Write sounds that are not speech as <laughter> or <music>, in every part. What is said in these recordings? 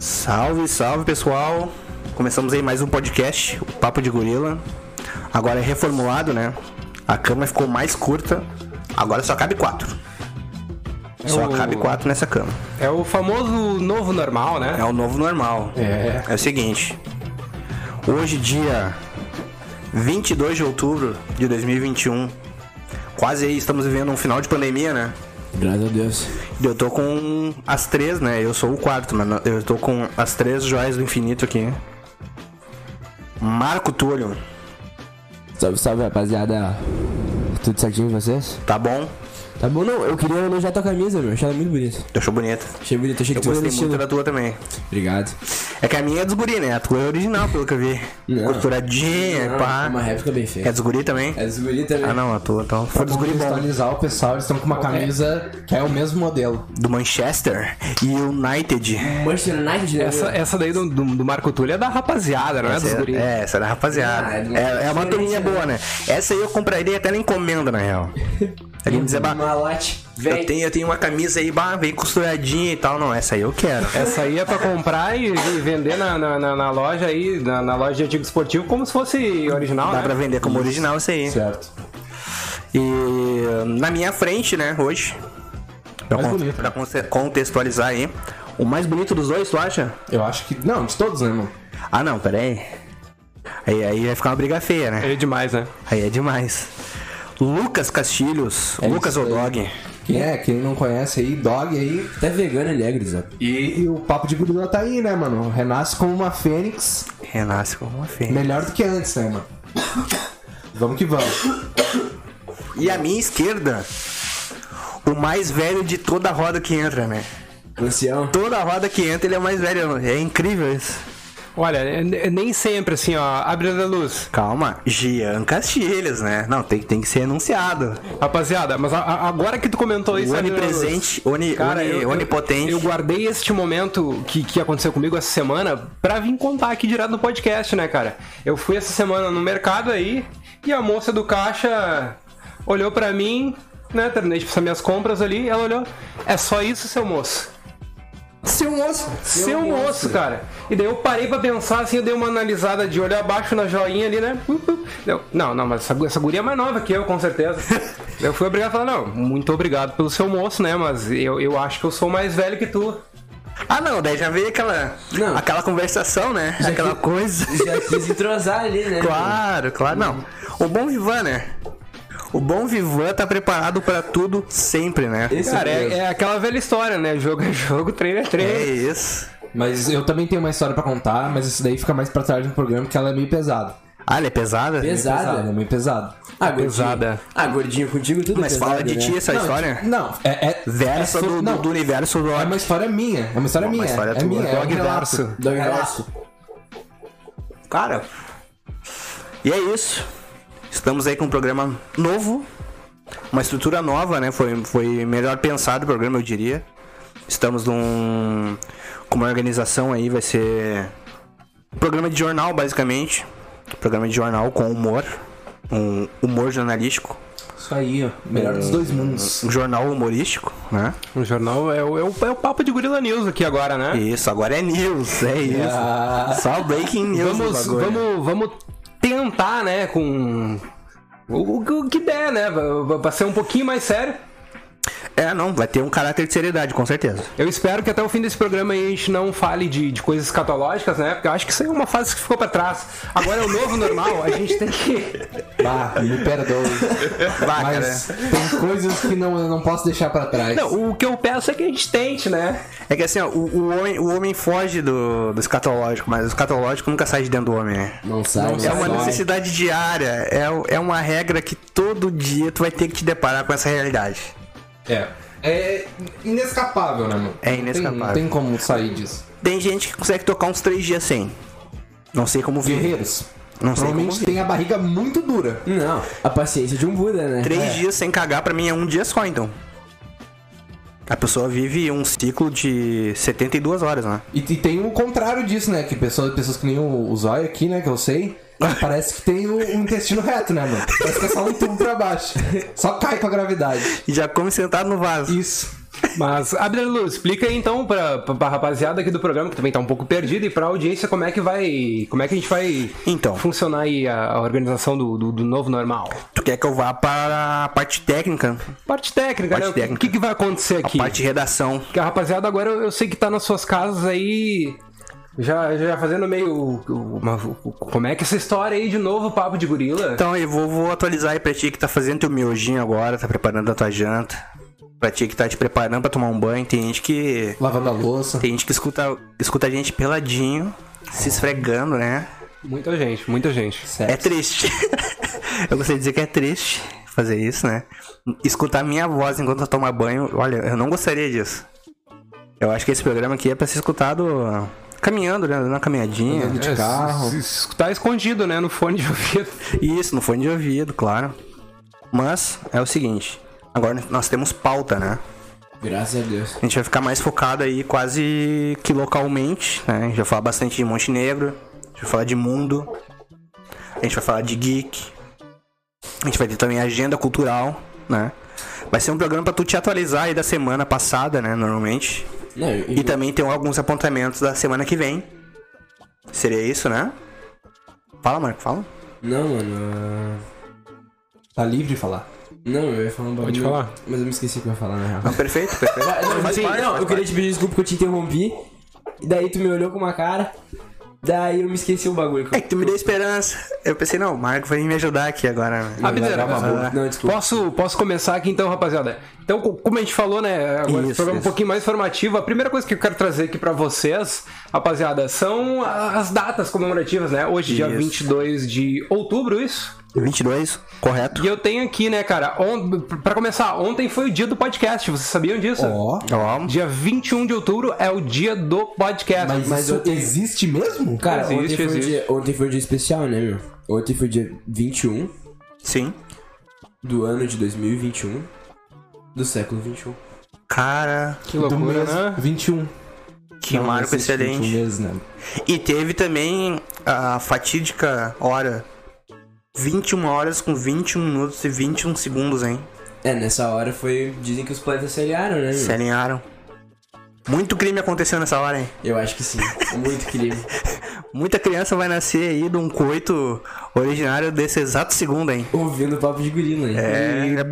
Salve, salve pessoal! Começamos aí mais um podcast, o Papo de Gorila. Agora é reformulado, né? A cama ficou mais curta, agora só cabe quatro. Só o- cabe quatro nessa cama. É o famoso novo normal, né? É o novo normal. É. É o seguinte. Hoje, dia 22 de outubro de 2021. Quase aí estamos vivendo um final de pandemia, né? Graças a Deus. Eu tô com as três, né? Eu sou o quarto, mas eu tô com as três joias do infinito aqui. Marco Túlio, Salve, salve, rapaziada. Tudo certinho com vocês? tá bom? Tá bom, não. Eu queria elogiar tua camisa, meu. Achei ela muito bonita. Eu achou bonita. Achei bonita. Achei que Eu tu gostei muito estilo. da tua também. Obrigado. É que a minha é dos guri, né? A tua é original, pelo que eu vi. Não. Costuradinha, Não, pá. é uma réplica bem É feia. dos guri também? É dos guri também. Ah, não, a tua. Então, foi dos guri bom. o pessoal, eles estão com uma camisa que é o mesmo modelo. Do Manchester United. Manchester United, né? Essa, essa daí do, do, do Marco Túlio é da rapaziada, não é dos Essa guri. é, essa era a rapaziada. Ah, é é, é uma turminha boa, né? Essa aí eu compraria até na encomenda, na real. <laughs> Ele me dizer, lote. eu tenho, eu tenho uma camisa aí, bah, bem costuradinha e tal. Não, essa aí eu quero. Essa aí é pra comprar e, e vender na, na, na- na loja aí, na, na loja de artigo esportivo, como se fosse original, Dá né? pra vender como original isso aí. Certo. E na minha frente, né, hoje. Pra, Mais con- bonito. pra conte- contextualizar aí. O mais bonito dos dois, tu acha? Eu acho que. Não, de todos, né, mano? Ah, não, pera aí. Aí, aí vai ficar uma briga feia, né? É demais, né? Aí é demais. Lucas Castilhos, Lucas isso aí. Odog. Quem é? Quem não conhece aí, dog aí. Até vegano ele é, gurizada. E, e o papo de gorila tá aí, né, mano? Renasce como uma fênix. Renasce como uma feia. Melhor do que antes, né, mano? Vamos que vamos. E a minha esquerda, o mais velho de toda a roda que entra, né? Ancião. Toda a roda que entra, ele é o mais velho. É incrível isso. Olha, é- é nem sempre assim, ó, abre a luz. Calma, Gian Castilhos, né? Não, tem, tem que ser anunciado. Rapaziada, mas a- a- agora que tu comentou isso. Onipresente, oni, Cara, oni- eu, eu- onipotente. Eu guardei este momento que, que aconteceu comigo essa semana pra vir contar aqui direto no podcast, né, cara? Eu fui essa semana no mercado aí e a moça do caixa olhou pra mim, né? Terminei de fazer minhas compras ali. Ela olhou: É só isso, seu moço? Seu moço. Seu moço, cara. E daí eu parei pra pensar assim, eu dei uma analisada de olho abaixo na joinha ali, né? Uh, uh. Eu, não, não, mas essa, essa guria é mais nova que eu, com certeza. <laughs> eu fui obrigado a falar, não, muito obrigado pelo seu moço, né? Mas eu, eu acho que eu sou mais velho que tu. Ah, não, daí já veio aquela, Não. aquela conversação, né? aquela que- coisa. Já quis entrosar ali, né? <laughs> Claro, claro. Não. O bom Vivan, né? O bom Vivan tá preparado pra tudo sempre, né? Esse Cara, é, é aquela velha história, né? Jogo é jogo, treino é treino. É isso. Mas eu também tenho uma história pra contar, mas isso daí fica mais pra trás no programa, porque ela é meio pesada. Ah, ela é pesada? Pesada. Pesada, é meio pesada. Ah, gordinho. Pesada. Ah, gordinho, contigo tudo Mas é fala pesado, de né? ti essa Não, história. Não, é. é Verso é so- do, não, do universo do É uma história minha. É uma história Uma minha. história é tua. minha. É um Dog verso. Dog verso. Cara. E é isso. Estamos aí com um programa novo. Uma estrutura nova, né? Foi, foi melhor pensado o programa, eu diria. Estamos num. Com uma organização aí, vai ser. Um programa de jornal, basicamente. Programa de jornal com humor. Um humor jornalístico. Isso aí, ó. Melhor dos dois mundos. Um jornal humorístico, né? O jornal é o, é, o, é o papo de Gorila News aqui agora, né? Isso, agora é news, é isso. Ah. Só breaking news. Vamos, vamos, vamos tentar, né, com o, o- o que der, né? Vai- Vai ser um pouquinho mais sério. É, não, vai ter um caráter de seriedade, com certeza. Eu espero que até o fim desse programa aí a gente não fale de, de coisas escatológicas, né? Porque eu acho que isso aí é uma fase que ficou pra trás. Agora é o novo normal, a gente tem que. <laughs> Bah, me perdoe. Vai, Mas tem coisas que não, eu não posso deixar pra trás. Não, o que eu peço é que a gente tente, né? É que assim, ó, o, o homem, o homem foge do, do escatológico, mas o escatológico nunca sai de dentro do homem, né? Não sai, É uma sai. necessidade diária, é, é uma regra que todo dia tu vai ter que te deparar com essa realidade. É. É inescapável, né, mano? É Não tem- inescapável. Não tem como sair disso. Tem gente que consegue tocar uns três dias sem. Não sei como vive. Guerreiros. Não sei como vive. tem a barriga muito dura. Não, a paciência de um Buda, né? Três dias sem cagar pra mim é um dia só, então. A pessoa vive um ciclo de 72 horas, né? E, e tem o contrário disso, né? Que pessoas, pessoas que nem o, o Zóio aqui, né? Que eu sei. Parece que tem o, o intestino reto, né, mano? Parece que é só um tubo pra baixo. Só cai com a gravidade. E já come sentado no vaso. Isso. Mas, Abdelu, explica aí então pra, pra, pra rapaziada aqui do programa, que também tá um pouco perdida, e pra audiência como é que vai. Como é que a gente vai Então. funcionar aí a, a organização do, do, do novo normal. Tu quer que eu vá para a parte técnica, Parte técnica, Parte né? Técnica. O que, que vai acontecer a aqui? parte de redação. Porque a rapaziada agora eu, eu sei que tá nas suas casas aí. Já, já fazendo meio. uma- como é que é essa história aí de novo, papo de gorila? Então eu vou, vou atualizar aí pra ti que tá fazendo teu miojinho agora, tá preparando a tua janta. Pra ti que tá te preparando pra tomar um banho. Tem gente que. Lavando a louça. Tem gente que escuta, escuta a gente peladinho, se esfregando, né? Muita gente, muita gente. É triste. <laughs> eu gostaria de dizer que é triste fazer isso, né? Escutar minha voz enquanto eu tomo banho, olha, eu não gostaria disso. Eu acho que esse programa aqui é pra ser escutado caminhando, né? Dando uma caminhadinha. De carro. se- Tá escondido, né? No fone de ouvido. <laughs> Isso, no fone de ouvido, claro. Mas é o seguinte, agora nós temos pauta, né? Graças a Deus. A gente vai ficar mais focado aí quase que localmente, né? A gente vai falar bastante de Montenegro, a gente vai falar de mundo, a gente vai falar de geek, a gente vai ter também agenda cultural, né? Vai ser um programa pra tu te atualizar aí da semana passada, né? Normalmente. Não, E também tem alguns apontamentos da semana que vem. Seria isso, né? Fala, Marco, fala. Não, mano. ah, Tá livre de falar. Não, eu ia falar um bagulho. Pode falar. Mas eu me esqueci o que eu ia falar, na real. Não, perfeito, perfeito. <laughs> Não, parte, não faz eu queria te pedir desculpa que eu te interrompi. E daí tu me olhou com uma cara. Daí eu me esqueci o bagulho. É que tu me deu esperança. Eu pensei, não, o Marco vai me ajudar aqui agora. né? Vai dar uma boa. Não, desculpa. Posso, posso começar aqui então, rapaziada? Então, co- como a gente falou, né? Agora Isso, programa é um isso. pouquinho mais formativo. A primeira coisa que eu quero trazer aqui pra vocês, rapaziada, são as datas comemorativas, né? Hoje, dia Isso. 22 de outubro, isso? 22, correto. E eu tenho aqui, né, cara? On... Pra começar, ontem foi o dia do podcast. Vocês sabiam disso? Ó. Ó, Dia 21 de outubro é o dia do podcast. Mas, Mas isso eu existe mesmo? Cara, Existe, ontem, foi existe. dia, ontem foi um dia especial, né, meu? Ontem foi dia 21 sim. do ano de 2021 do século 21. Cara, que Do loucura, mês né? 21. que Não, marco existe 21 excelente. meses, né? E teve também a fatídica hora. 21 horas com 21 minutos e 21 segundos, hein? É, nessa hora foi. Dizem que os planetas se alinharam, né, meu? Se alinharam. Muito crime aconteceu nessa hora, hein? Eu acho que sim. Muito crime. <laughs> Muita criança vai nascer aí de um coito originário desse exato segundo, hein? Ouvindo o papo de gorila, hein? É.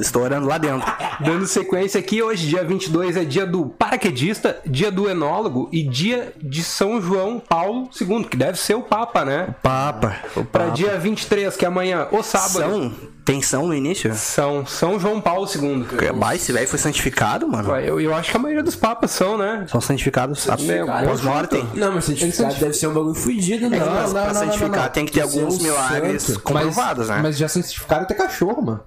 Estourando lá dentro. Dando sequência aqui, hoje, dia 22, é dia do paraquedista, dia do enólogo e dia de São João Paulo II, que deve ser o Papa, né? Papa. O Pra Papa. dia 23, que é amanhã, o sábado. São. Tem São no início? São São João Paulo II. Bah, esse velho foi santificado, mano. Eu, eu acho que a maioria dos papas são, né? São santificados Meu, após mortem. Não, mas certificado deve ser um bagulho fudido, né? Mas não, pra não, não, santificar não. tem que ter Tem que ser alguns um milagres santo. comprovados, mas, né? Mas já santificaram até cachorro, mano.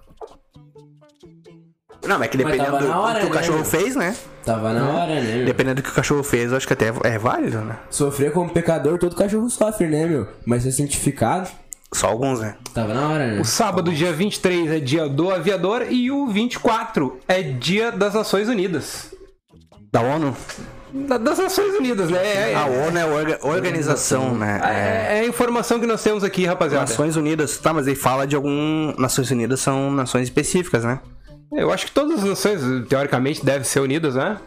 Não, mas é que dependendo do, hora, do que o né, cachorro meu? fez, né? Tava na hora, né, meu? Dependendo do que o cachorro fez, eu acho que até é válido, né? Sofrer como pecador, todo cachorro sofre, né, meu? Mas ser santificado, Só alguns, né? tava na hora, né? O sábado, dia 23, é dia do aviador e o 24 é dia das Nações Unidas. Da ONU? Da- Das Nações Unidas, né? É, A é, ONU é orga- organização, né? É. é- é a informação que nós temos aqui, rapaziada. Nações Unidas, tá, mas ele fala de algum. Nações Unidas são nações específicas, né? Eu acho que todas as nações, teoricamente, devem ser unidas, né?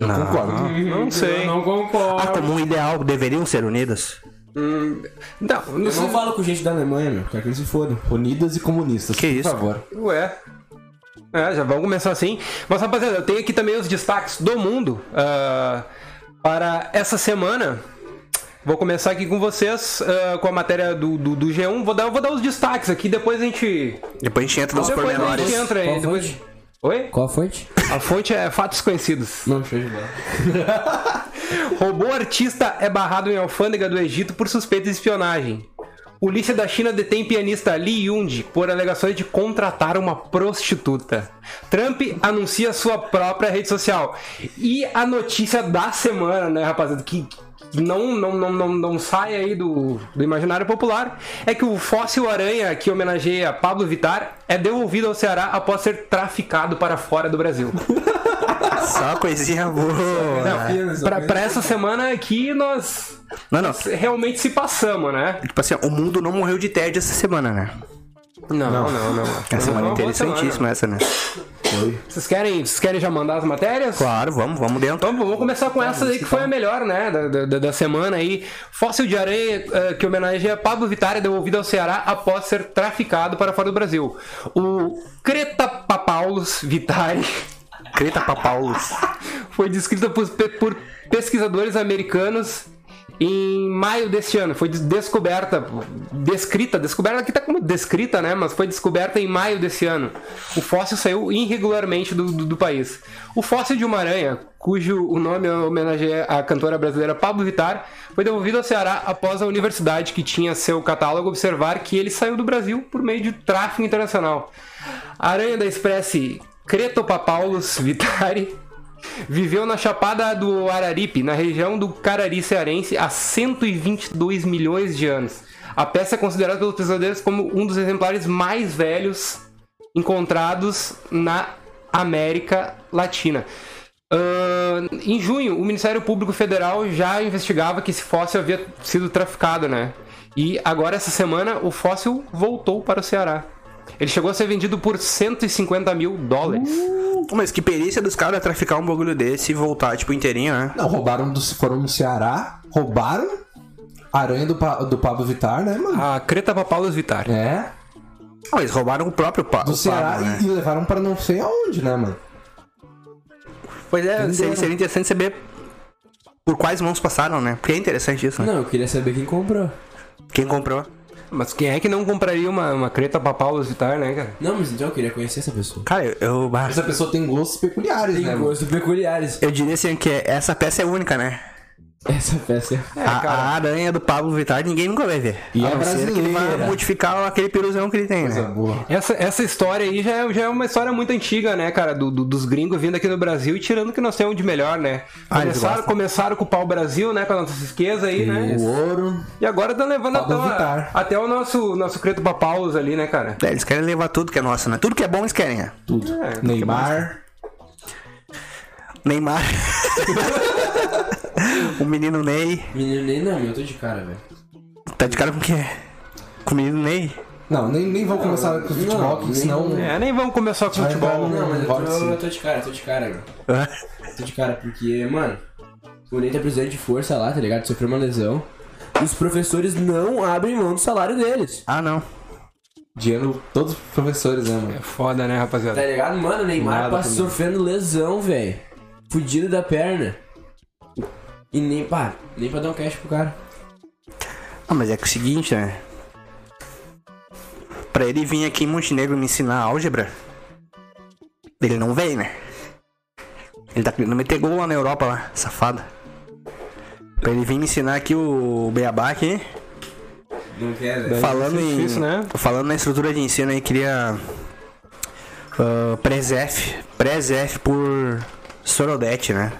Eu Não. concordo. Não sei. não Ah, concordo. como um ideal, deveriam ser unidas? Não, não Eu sei. não falo com gente da Alemanha, meu. Quero que eles se fodam. Unidas e comunistas, Que por isso? favor. Ué. É, já vamos começar assim. Mas, rapaziada, eu tenho aqui também os destaques do mundo ah, para essa semana. Vou começar aqui com vocês ah, com a matéria do, do, do G1. Vou dar, vou dar os destaques aqui, depois a gente. Depois a gente entra nos depois a pormenores. gente entra aí. Qual Depois... fonte? Oi? Qual a fonte? A fonte é fatos conhecidos. Não, show de bola. <laughs> Robô artista é barrado em alfândega do Egito por suspeita de espionagem. Polícia da China detém pianista Li Yundi por alegações de contratar uma prostituta. Trump anuncia sua própria rede social. E a notícia da semana, né, rapaziada, que não, não, não, não, não sai aí do, do imaginário popular, é que o fóssil aranha que homenageia Pablo Vittar é devolvido ao Ceará após ser traficado para fora do Brasil. <laughs> Só coisinha boa. Pra, pra essa semana aqui nós Não, não. realmente se passamos, né? Tipo assim, o mundo não morreu de tédio essa semana, né? Não, não, não. É uma semana Não, interessantíssima essa, né? Foi. Vocês querem, vocês querem já mandar as matérias? Claro, vamos, vamos dentro. Então vamos começar com essa aí que foi a melhor, né? Da, da, da semana aí. Fóssil de aranha eh, que homenageia Pablo Vittar é devolvido ao Ceará após ser traficado para fora do Brasil. O Cretapapaulos Vitari Creta pra Paulus. <laughs> foi descrita por, por pesquisadores americanos em maio deste ano. Foi des- descoberta, descrita, descoberta aqui tá como descrita, né? Mas foi descoberta em maio desse ano. O fóssil saiu irregularmente do, do, do país. O fóssil de uma aranha, cujo o nome homenageia a cantora brasileira Pablo Vittar, foi devolvido ao Ceará após a universidade que tinha seu catálogo observar que ele saiu do Brasil por meio de tráfico internacional. A aranha da espécie Cretopapaulos vitari Viveu na Chapada do Araripe, na região do Carari cearense, há 122 milhões de anos. A peça é considerada pelos pesquisadores como um dos exemplares mais velhos encontrados na América Latina. Ahn, em junho, o Ministério Público Federal já investigava que esse fóssil havia sido traficado, né? E agora, essa semana, o fóssil voltou para o Ceará. Ele chegou a ser vendido por 150 mil dólares. Mas que perícia dos caras traficar um bagulho desse e voltar, tipo, inteirinho, né? Não, roubaram do. Foram no Ceará, roubaram a aranha do, do Pablo Vittar, né, mano? A Creta Papaulos Vittar. É. Ah, Eles roubaram o próprio pa Do o Ceará Pablo, né? e, e levaram pra não sei aonde, né, mano? Pois é, seria, seria interessante saber por quais mãos passaram, né? Porque é interessante isso, né? Não, eu queria saber quem comprou. Quem comprou. Mas quem é que não compraria uma, uma Creta Papaulos Vittar, né, cara? Não, mas então eu queria conhecer essa pessoa. Cara, eu, Essa pessoa tem gostos peculiares, Tem né, mano? gostos peculiares. eu diria assim que essa peça é única, né? Essa peça é... a, a aranha do Pablo Vittar ninguém nunca vai ver. E a é não ser que ele vai brasileira. modificar aquele piruzão que ele tem, Coisa né? boa. Essa, essa história aí já é, já é uma história muito antiga, né, cara? Do, do- dos gringos vindo aqui no Brasil e tirando o que nós temos de melhor, né? Ah, Começaram, começaram com o pau Brasil, né? Com a nossa riqueza aí, né? O ouro. E agora estão levando até, até o nosso, nosso Creto Papaulos ali, né, cara? É, eles querem levar tudo que é nosso, né? Tudo que é bom eles querem, né? Tudo. É, Neymar. Neymar. <laughs> o menino Ney. Menino nem não, eu tô de cara, velho. Tá de cara com o quê? Com o menino Ney? Não, nem, nem vou começar com o futebol, nem- senão. É, nem vamos começar com Vai, futebol. Não, mas eu tô, eu tô de cara, eu tô de cara, velho. Tô de cara, porque, mano, o Ney tá precisando de força lá, tá ligado? Sofreu uma lesão. Os professores não abrem mão do salário deles. Ah, não. Dinheiro, todos os professores, né, mano? É foda, né, rapaziada? Tá ligado? Mano, o Neymar Nada passa sofrendo lesão, velho. Fudido da perna. E nem, pá, nem pra dar um cash pro cara. Ah, mas é que é o seguinte, né? Pra ele vir aqui em Montenegro me ensinar álgebra, ele não vem, né? Ele tá querendo meter gol lá na Europa, lá, safado. Pra ele vir me ensinar aqui o Beabá aqui, Não quer, velho. falando difícil, em. né? Falando na estrutura de ensino aí, queria. Uh, Presef. Presef por Sorodete, né?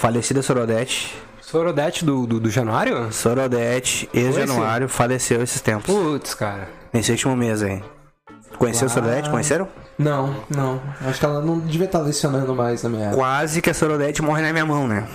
Falecida Sorodete. Sorodete do, do, do Januário? Sorodete, ex-januário, faleceu esses tempos. Putz, cara. Nesse último mês aí. Conheceu o Sorodete? Conheceram? Não, não. Acho que ela não devia estar lecionando mais na minha época. Quase que a Sorodete morre na minha mão, né?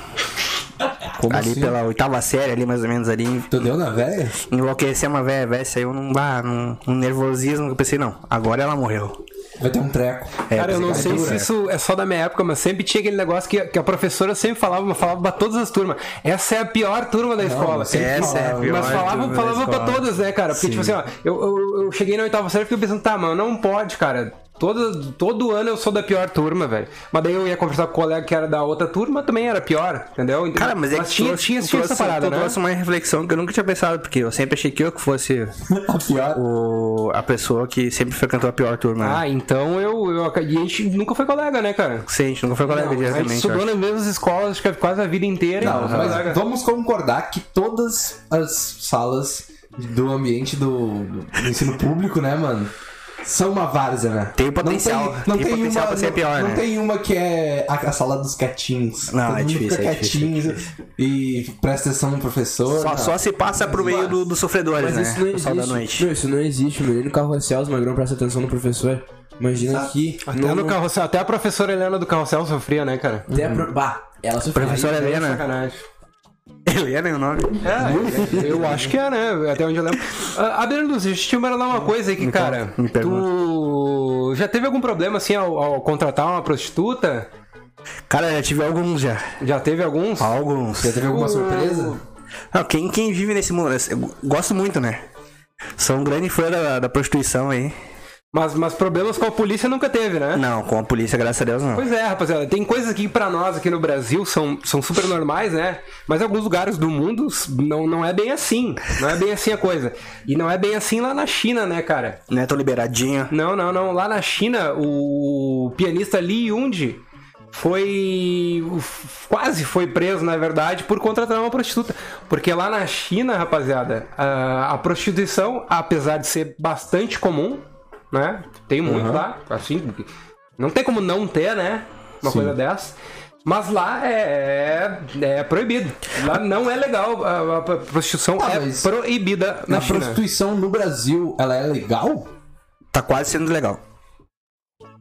Como ali assim? pela oitava série, ali mais ou menos ali. Tu deu na velha? Enlouquecer uma velha, velha, saiu num, bah, num, num nervosismo que eu pensei, não, agora ela morreu. Vai ter um treco. É, Cara, eu não sei se isso é só da minha época, mas sempre tinha aquele negócio que, que a professora sempre falava, mas falava pra todas as turmas. Essa é a pior turma da escola. sempre Essa é a falava. pior Mas falava, turma da falava pra escola. todas, né, cara? Porque, tipo assim, ó, eu, eu, eu cheguei na oitava série e fiquei pensando, tá, mano, não pode, cara. Todo, todo ano eu sou da pior turma, velho. Mas daí eu ia conversar com o colega que era da outra turma, também era pior, entendeu? Cara, mas é que tinha, trouxe- tinha, tinha essa trouxe- parada, né? trouxe uma reflexão que eu nunca tinha pensado, porque eu sempre achei que eu que fosse <laughs> A pior. o, a pessoa que sempre frequentou a pior turma. né? Ah, então eu, eu. E a gente nunca foi colega, né, cara? Sim, a gente nunca foi colega A gente diretamente. eu estudou acho. nas mesmas escolas, acho que quase a vida inteira. Não, mas colega. vamos concordar que todas as salas do ambiente do, do ensino público, né, mano? São uma várzea, né? Tem potencial, Não tem potencial pra ser não, pior, Não né? tem uma que é a, a sala dos quietinhos. Não, Todo é difícil, fica é difícil, é quietinho e presta atenção no professor. Só, não. só se passa pro meio do- dos sofredores, Mas né? isso não Pessoal da existe. noite. Meu, isso não existe. O menino carrossel, os magrão presta atenção no professor. Imagina que. Até, não- no carrossel, até a professora Helena do carrossel sofria, né, cara? Até a pro... Bah, ela sofreu. Professora Helena. Sacanagem. Helena é o nome. É, eu acho que é, né? Até onde eu lembro. Ah, Adriano, deixa eu te mandar uma coisa aqui, cara. tu já teve algum problema assim ao, ao contratar uma prostituta? Cara, já tive alguns já. Já teve alguns? Alguns. Você teve alguma surpresa? Não, quem, quem vive nesse mundo, eu gosto muito, né? Sou um grande fã da, da prostituição aí. Mas, mas problemas com a polícia nunca teve, né? Não, com a polícia, graças a Deus, não. Pois é, rapaziada, tem coisas que pra nós aqui no Brasil são, são super normais, né? Mas em alguns lugares do mundo não, não é bem assim. Não é bem assim a coisa. E não é bem assim lá na China, né, cara? Não é tão liberadinho. Não, não, não. Lá na China, o pianista Li Yundi foi. quase foi preso, na verdade, por contratar uma prostituta. Porque lá na China, rapaziada, a, a prostituição, apesar de ser bastante comum, né? Tem muito lá, assim. Não tem como não ter, né? Uma coisa dessa. Mas lá é, é, é proibido. Lá não é legal. A, a prostituição Tá, é proibida na Na China. prostituição no Brasil, ela é legal? Tá quase sendo legal.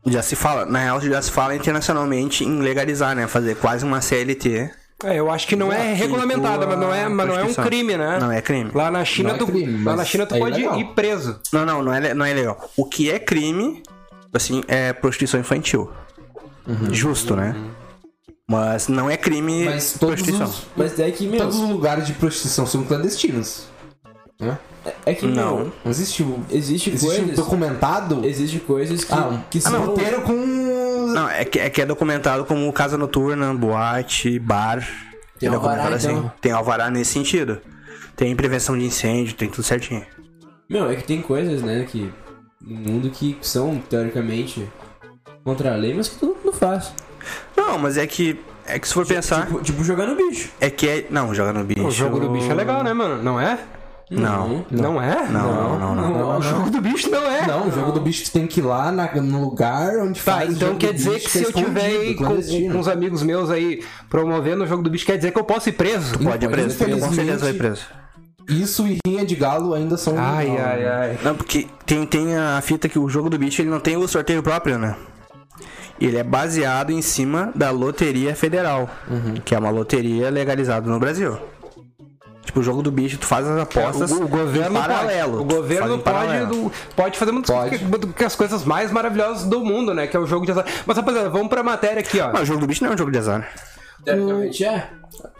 Já se fala, na real já se fala internacionalmente em legalizar, né? Fazer quase uma CLT. É, eu acho que não é regulamentada, mas não é, mas não é um crime, né? Não é crime. Lá na China, Não é tu, crime, lá na China tu é pode ilegal. ir preso. Não, não, não é, não é legal. O que é crime, assim, é prostituição infantil. Justo, né? Mas não é crime Mas todos prostituição. os, Mas é que, meu, todos os lugares de prostituição são clandestinos. Né? é que, Não. meu, Não existe existe, Existe um coisas... documentado. Existe coisas que, Ah, que são... puteiro com. Não, é que, é que é documentado como casa noturna, boate, bar. Tem é documentado alvará, então. Tem alvará nesse sentido. Tem prevenção de incêndio, tem tudo certinho. Meu, é que tem coisas, né, que... No mundo que são, teoricamente, contra a lei, mas que todo mundo faz. Não, mas é que. É que se for pensar. Tipo, tipo jogar no bicho. É que é. Não, joga no bicho. O jogo do bicho é legal, né, mano? Não é? Não. Não, é? Não, não, não. Não, O jogo do bicho não é. Não, o jogo do bicho tem que ir lá na- no lugar onde Tá, faz. o então quer do dizer bicho, que se eu tiver aí com, com uns amigos meus aí promovendo o jogo do bicho, quer dizer que eu posso ir preso? Pode ir Pode, preso. Com infelizmente. certeza vai preso. Isso e rinha de galo ainda são. Ai, legal, ai, ai. Não, porque tem, tem a fita que o jogo do bicho ele não tem o sorteio próprio, né? Ele é baseado em cima da Loteria Federal, que é uma loteria legalizada no Brasil. Tipo, o jogo do bicho, tu faz as apostas O, o governo em paralelo. pode. O tu governo pode, do- pode fazer uma das, Pode. das coisas mais maravilhosas do mundo, né? Que é o jogo de azar. Mas, rapaziada, vamos pra matéria aqui, ó. Mas o jogo do bicho não é um jogo de azar. Teoricamente é.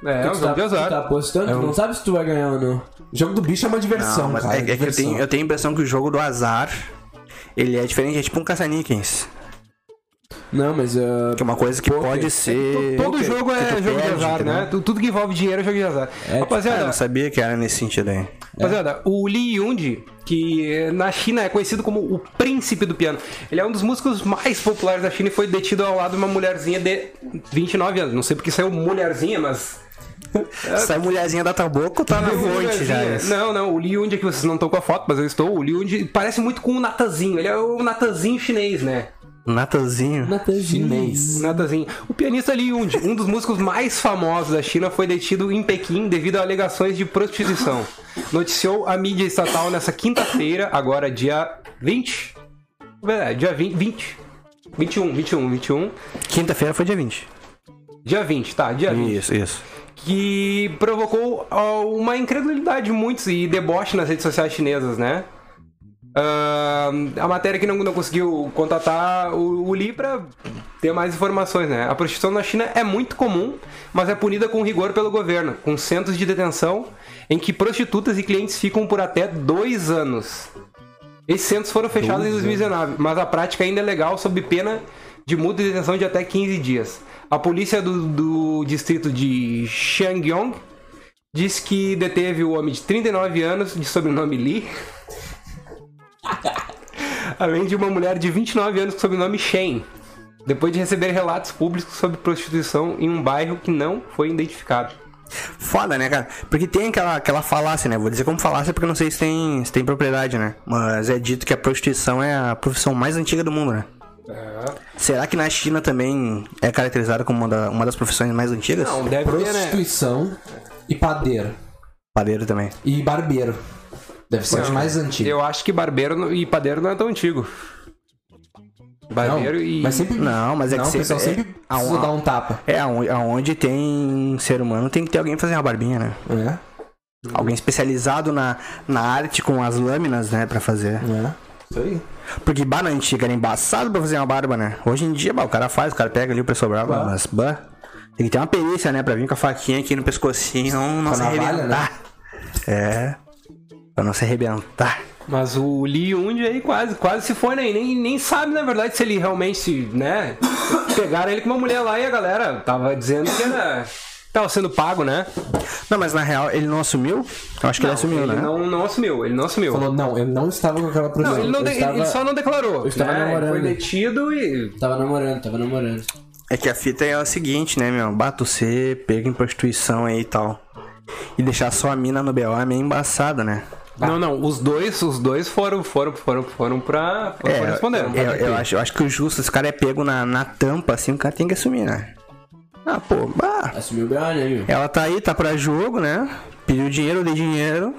É, é um tu, jogo tá, de tu azar. tá apostando, tu não sabe se tu vai ganhar ou não. O jogo do bicho é uma diversão, Não, mas cara. é, é que eu diversão. tenho, eu tenho a impressão que o jogo do azar ele é diferente, é tipo um caça-níqueis. Não, mas... uh, Que é uma coisa que pode ser. Todo que- jogo que é jogo de perde, azar, entendeu? né? Tu- Tudo que envolve dinheiro é jogo de azar. É, Ah, rapaziada, eu não sabia que era nesse sentido aí. rapaziada, o Li Yundi, que na China é conhecido como o príncipe do piano, ele é um dos músicos mais populares da China e foi detido ao lado de uma mulherzinha de 29 anos. Não sei porque saiu mulherzinha, mas <laughs> Essa mulherzinha da Taboco tá na fonte já. Isso. Não, não, o Liundi aqui vocês não estão com a foto, mas eu estou. O Liundi parece muito com o Natazinho. Ele é o Natazinho chinês, né? Natanzinho. Chinês. O Natazinho. O pianista Liundi, um dos músicos mais famosos da China, foi detido em Pequim devido a alegações de prostituição. Noticiou a mídia estatal nessa quinta-feira, agora dia 20. É, dia 20. 20. 21, 21, 21. Quinta-feira foi dia 20. Dia 20, tá, dia 20. Isso, isso. que provocou uma incredulidade de muitos e deboche nas redes sociais chinesas, né? Ah, a matéria que não, não conseguiu contatar o, o Li pra ter mais informações, né? A prostituição na China é muito comum, mas é punida com rigor pelo governo, com centros de detenção em que prostitutas e clientes ficam por até dois anos. Esses centros foram fechados em 2019, mas a prática ainda é legal sob pena de multa e detenção de até 15 dias. A polícia do, do distrito de Shangyong disse que deteve o homem de 39 anos, de sobrenome Li, <laughs> além de uma mulher de 29 anos com sobrenome Shen, depois de receber relatos públicos sobre prostituição em um bairro que não foi identificado. Foda, né, cara? Porque tem aquela, aquela falácia, né? Vou dizer como falácia porque eu não sei se tem, se tem propriedade, né? Mas é dito que a prostituição é a profissão mais antiga do mundo, né? Será que na China também é caracterizada como uma, da- uma das profissões mais antigas? Não, deve ter, né? Prostituição e padeiro. Padeiro também. E barbeiro. Deve ser as mais antigas. Eu acho que barbeiro e padeiro não é tão antigo. Barbeiro Não, e. Mas sempre. Não, mas é não, que pessoal sempre- sempre é- precisa a- dar um tapa. É, aonde, tem ser humano tem que ter alguém fazer uma barbinha, né? É, Alguém especializado na, na arte com as lâminas, né, pra fazer. é. Isso aí. Porque bah, na antiga era embaçado pra fazer uma barba, né? Hoje em dia, bah, o cara faz, o cara pega ali o pessoal bravo, Claro. mas bah, tem que ter uma perícia, né, pra vir com a faquinha aqui no pescocinho, não, não a se navalha, né? É. Pra não se arrebentar. Mas o Lee Yund aí quase, quase se foi, né? E nem, nem sabe, na verdade, se ele realmente, se, né? Pegaram ele com uma mulher lá e a galera tava dizendo que era. Tava sendo pago, né? Não, mas na real, ele não assumiu? Eu acho que ele assumiu, ele né? não, não assumiu, ele não assumiu. Falou, não, eu não estava com aquela Não, produção. ele, não de- estava- ele só não declarou. eu estava né? Ele namorando. Foi detido e. Tava namorando, tava namorando. É que a fita é a seguinte, né, meu? Bato ser pego em prostituição aí e tal. E deixar só a mina no BO é meio embaçado, né? Não, não, os dois, os dois foram, foram, foram, foram pra. Foram, foram responder. eu, eu acho, eu acho que o justo, se o cara é pego na, na tampa, assim, o cara tem que assumir, né? Ah, pô, bah. Assumiu o BO, né, meu? Ela tá aí, tá pra jogo, né? Pediu dinheiro, eu dei dinheiro.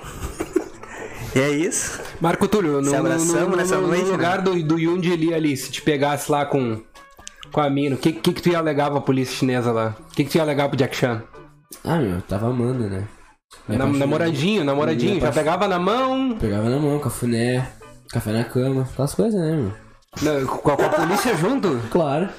e é isso. Marco Túlio, no, Se abraçamos no- no- nessa no noite, né? lugar do, do Yundi ali, ali, se te pegasse lá com, com a mina, o que, que, que tu ia alegar pra polícia chinesa lá? O que, que tu ia alegar pro Jack Chan? Ah, meu, tava amando, né? Apaixonei. namoradinho, namoradinho, já pegava na mão, Pegava na mão, cafuné, café na cama, aquelas coisas, né, meu? na- com, a, com a polícia junto. Claro.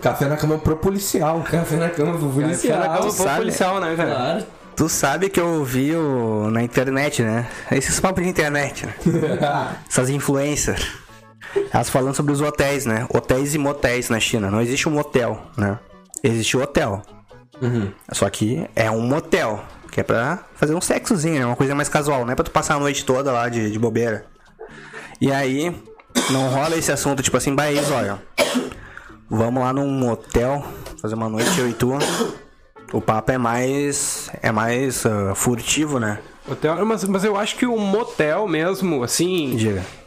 Café na cama pro policial. Café na cama pro Policial, policial. na cama pro policial, né, cara? Claro. Tu sabe que eu vi o, na internet, né? Esses papos de internet, né? <laughs> Essas influencers. Elas falando sobre os hotéis, né? Hotéis e motéis na China. Não existe um motel, né? Existe o hotel. Só que é um motel. Que é pra fazer um sexozinho, né? Uma coisa mais casual. Não é pra tu passar a noite toda lá de, de bobeira. E aí, não rola esse assunto, tipo assim, Baís, olha. Vamos lá num motel, fazer uma noite eu e tu. O papo é mais. É mais ah, furtivo, né? Hotel, mas, mas eu acho que o motel mesmo, assim,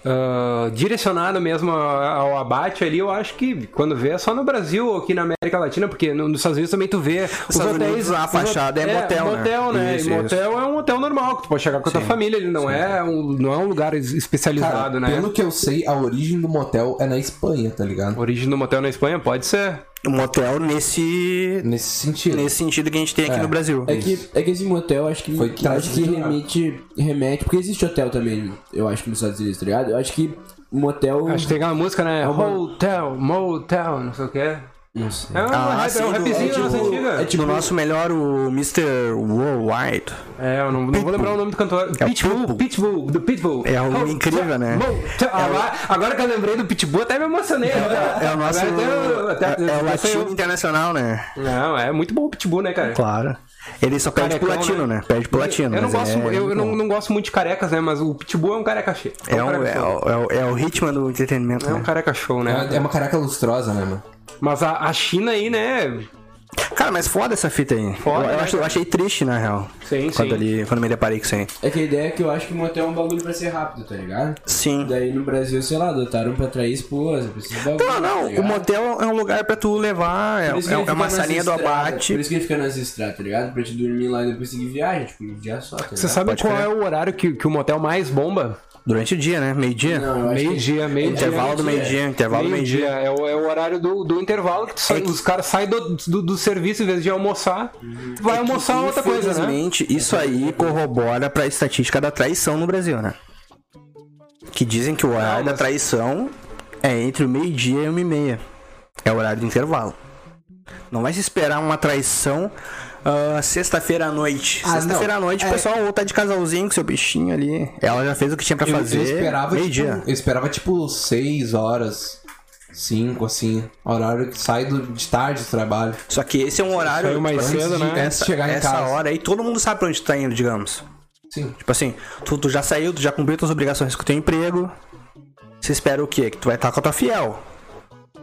ah, direcionado mesmo ao, abate ali, eu acho que quando vê é só no Brasil ou aqui na América Latina, porque no- nos Estados Unidos também tu vê os Estados hotéis. Unidos, a fachada é motel, né? motel, né? Isso, e motel é um hotel normal, que tu pode chegar com a tua família, ele não, é um, não é um lugar es- especializado, Cara, né? pelo que eu sei, a origem do motel é na Espanha, tá ligado? Origem do motel na Espanha pode ser. Motel nesse. Nesse sentido. Nesse sentido que a gente tem aqui É. no Brasil. É que, é que esse motel, acho que, Foi acho que traduzido, né? remete, remete. Porque existe hotel também, eu acho que nos Estados Unidos, tá ligado? Eu acho que motel. Acho que tem aquela música, né? Hotel, motel, não sei o que. Não sei. É um, Ah, rap, é um sim, do- rapzinho é tipo- antiga. É tipo o nosso melhor, o Mr. Worldwide. É, eu não, não vou lembrar o nome do cantor. É Pitbull, Pitbull. Pitbull, do Pitbull. É algo Oh, incrível, né? Motel. Agora, agora que eu lembrei do Pitbull, até me emocionei. É o nosso. Até, até, é, é o até saiu- latino internacional, né? Não, é muito bom o Pitbull, né, cara? Claro. Ele só perde pro Carecão, latino, né? Perde pro latino. Eu não, gosto, é, eu, não, não gosto muito de carecas, né? Mas o Pitbull é um careca cheio. É, um, careca é, o, é, o, é o ritmo do entretenimento, É um né? careca show, né? É, é uma careca lustrosa, né, mano? Mas a, a China aí, né? Cara, mas foda essa fita aí. Foda, eu, eu né, achei, eu achei triste, na real. Sim, quando, sim. Ali, quando me deparei com isso aí. É que a ideia é que eu acho que o motel é um bagulho pra ser rápido, tá ligado? Sim. Daí no Brasil, sei lá, adotaram pra atrair esposa, pra esses bagulho. Não, tá não. ligado? O motel é um lugar pra tu levar. É, é, é uma salinha do abate. Por isso que ele fica nas estradas, tá ligado? Pra te dormir lá e depois seguir viagem, tipo, um dia só, tá ligado? Você sabe Pode qual crer. é o horário que, que o motel mais bomba? Durante o dia, né? Meio-dia. Não, que- Meio-dia, meio-dia. Intervalo do meio-dia. Intervalo do Meio-dia. meio-dia. É o, é o horário do, do intervalo que tu sai- É que- os caras saem do, do, do serviço em vez de almoçar. Tu vai É que, almoçar outra coisa, né? Infelizmente, isso aí corrobora pra estatística da traição no Brasil, né? Que dizem que o horário Não, da mas- traição é entre o meio-dia e uma e meia. É o horário do intervalo. Não vai se esperar uma traição ah, sexta-feira à noite. Ah, sexta-feira à noite, o É. pessoal ou tá de casalzinho com seu bichinho ali. Ela já fez o que tinha pra Eu, fazer. eu esperava, tipo, eu esperava, tipo, 6 horas, 5, assim. Horário que sai do, de tarde do trabalho. Só que esse é um horário. Saiu mais tipo, cedo, essa- né? De chegar em essa casa. hora aí, todo mundo sabe pra onde tu tá indo, digamos. Sim. Tipo assim, tu, tu já saiu, tu já cumpriu tuas obrigações com o teu emprego. Você espera o quê? Que tu vai estar com a tua fiel.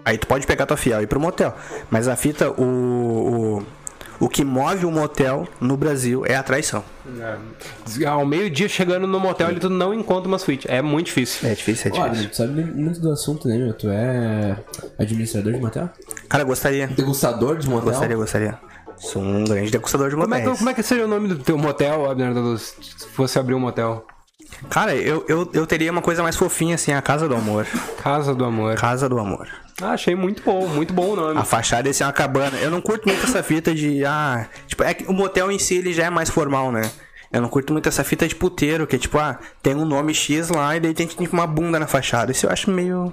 Aí tu pode pegar tua fiel e ir pro motel. Mas a fita, o, o, o que move o motel no Brasil é a traição. É. Ao meio-dia, chegando no motel, ele tu não encontra uma suíte. É muito difícil. É difícil, é Olha, difícil. tu sabe muito do assunto, né, meu? Tu é administrador de motel? Cara, gostaria. Degustador de motel. Gostaria, gostaria. Sou um grande degustador de Como é, como é que seria o nome do teu motel, Abner, se fosse abrir um motel? Cara, eu, eu, eu teria uma coisa mais fofinha, assim, a Casa do Amor. Casa do Amor. Casa do Amor. Ah, achei muito bom, muito bom o nome. A fachada ia ser uma cabana. Eu não curto muito essa fita de. Ah, tipo, é que o motel em si ele já é mais formal, né? Eu não curto muito essa fita de puteiro, que é tipo, ah, tem um nome X lá e daí tem tipo uma bunda na fachada. Isso eu acho meio.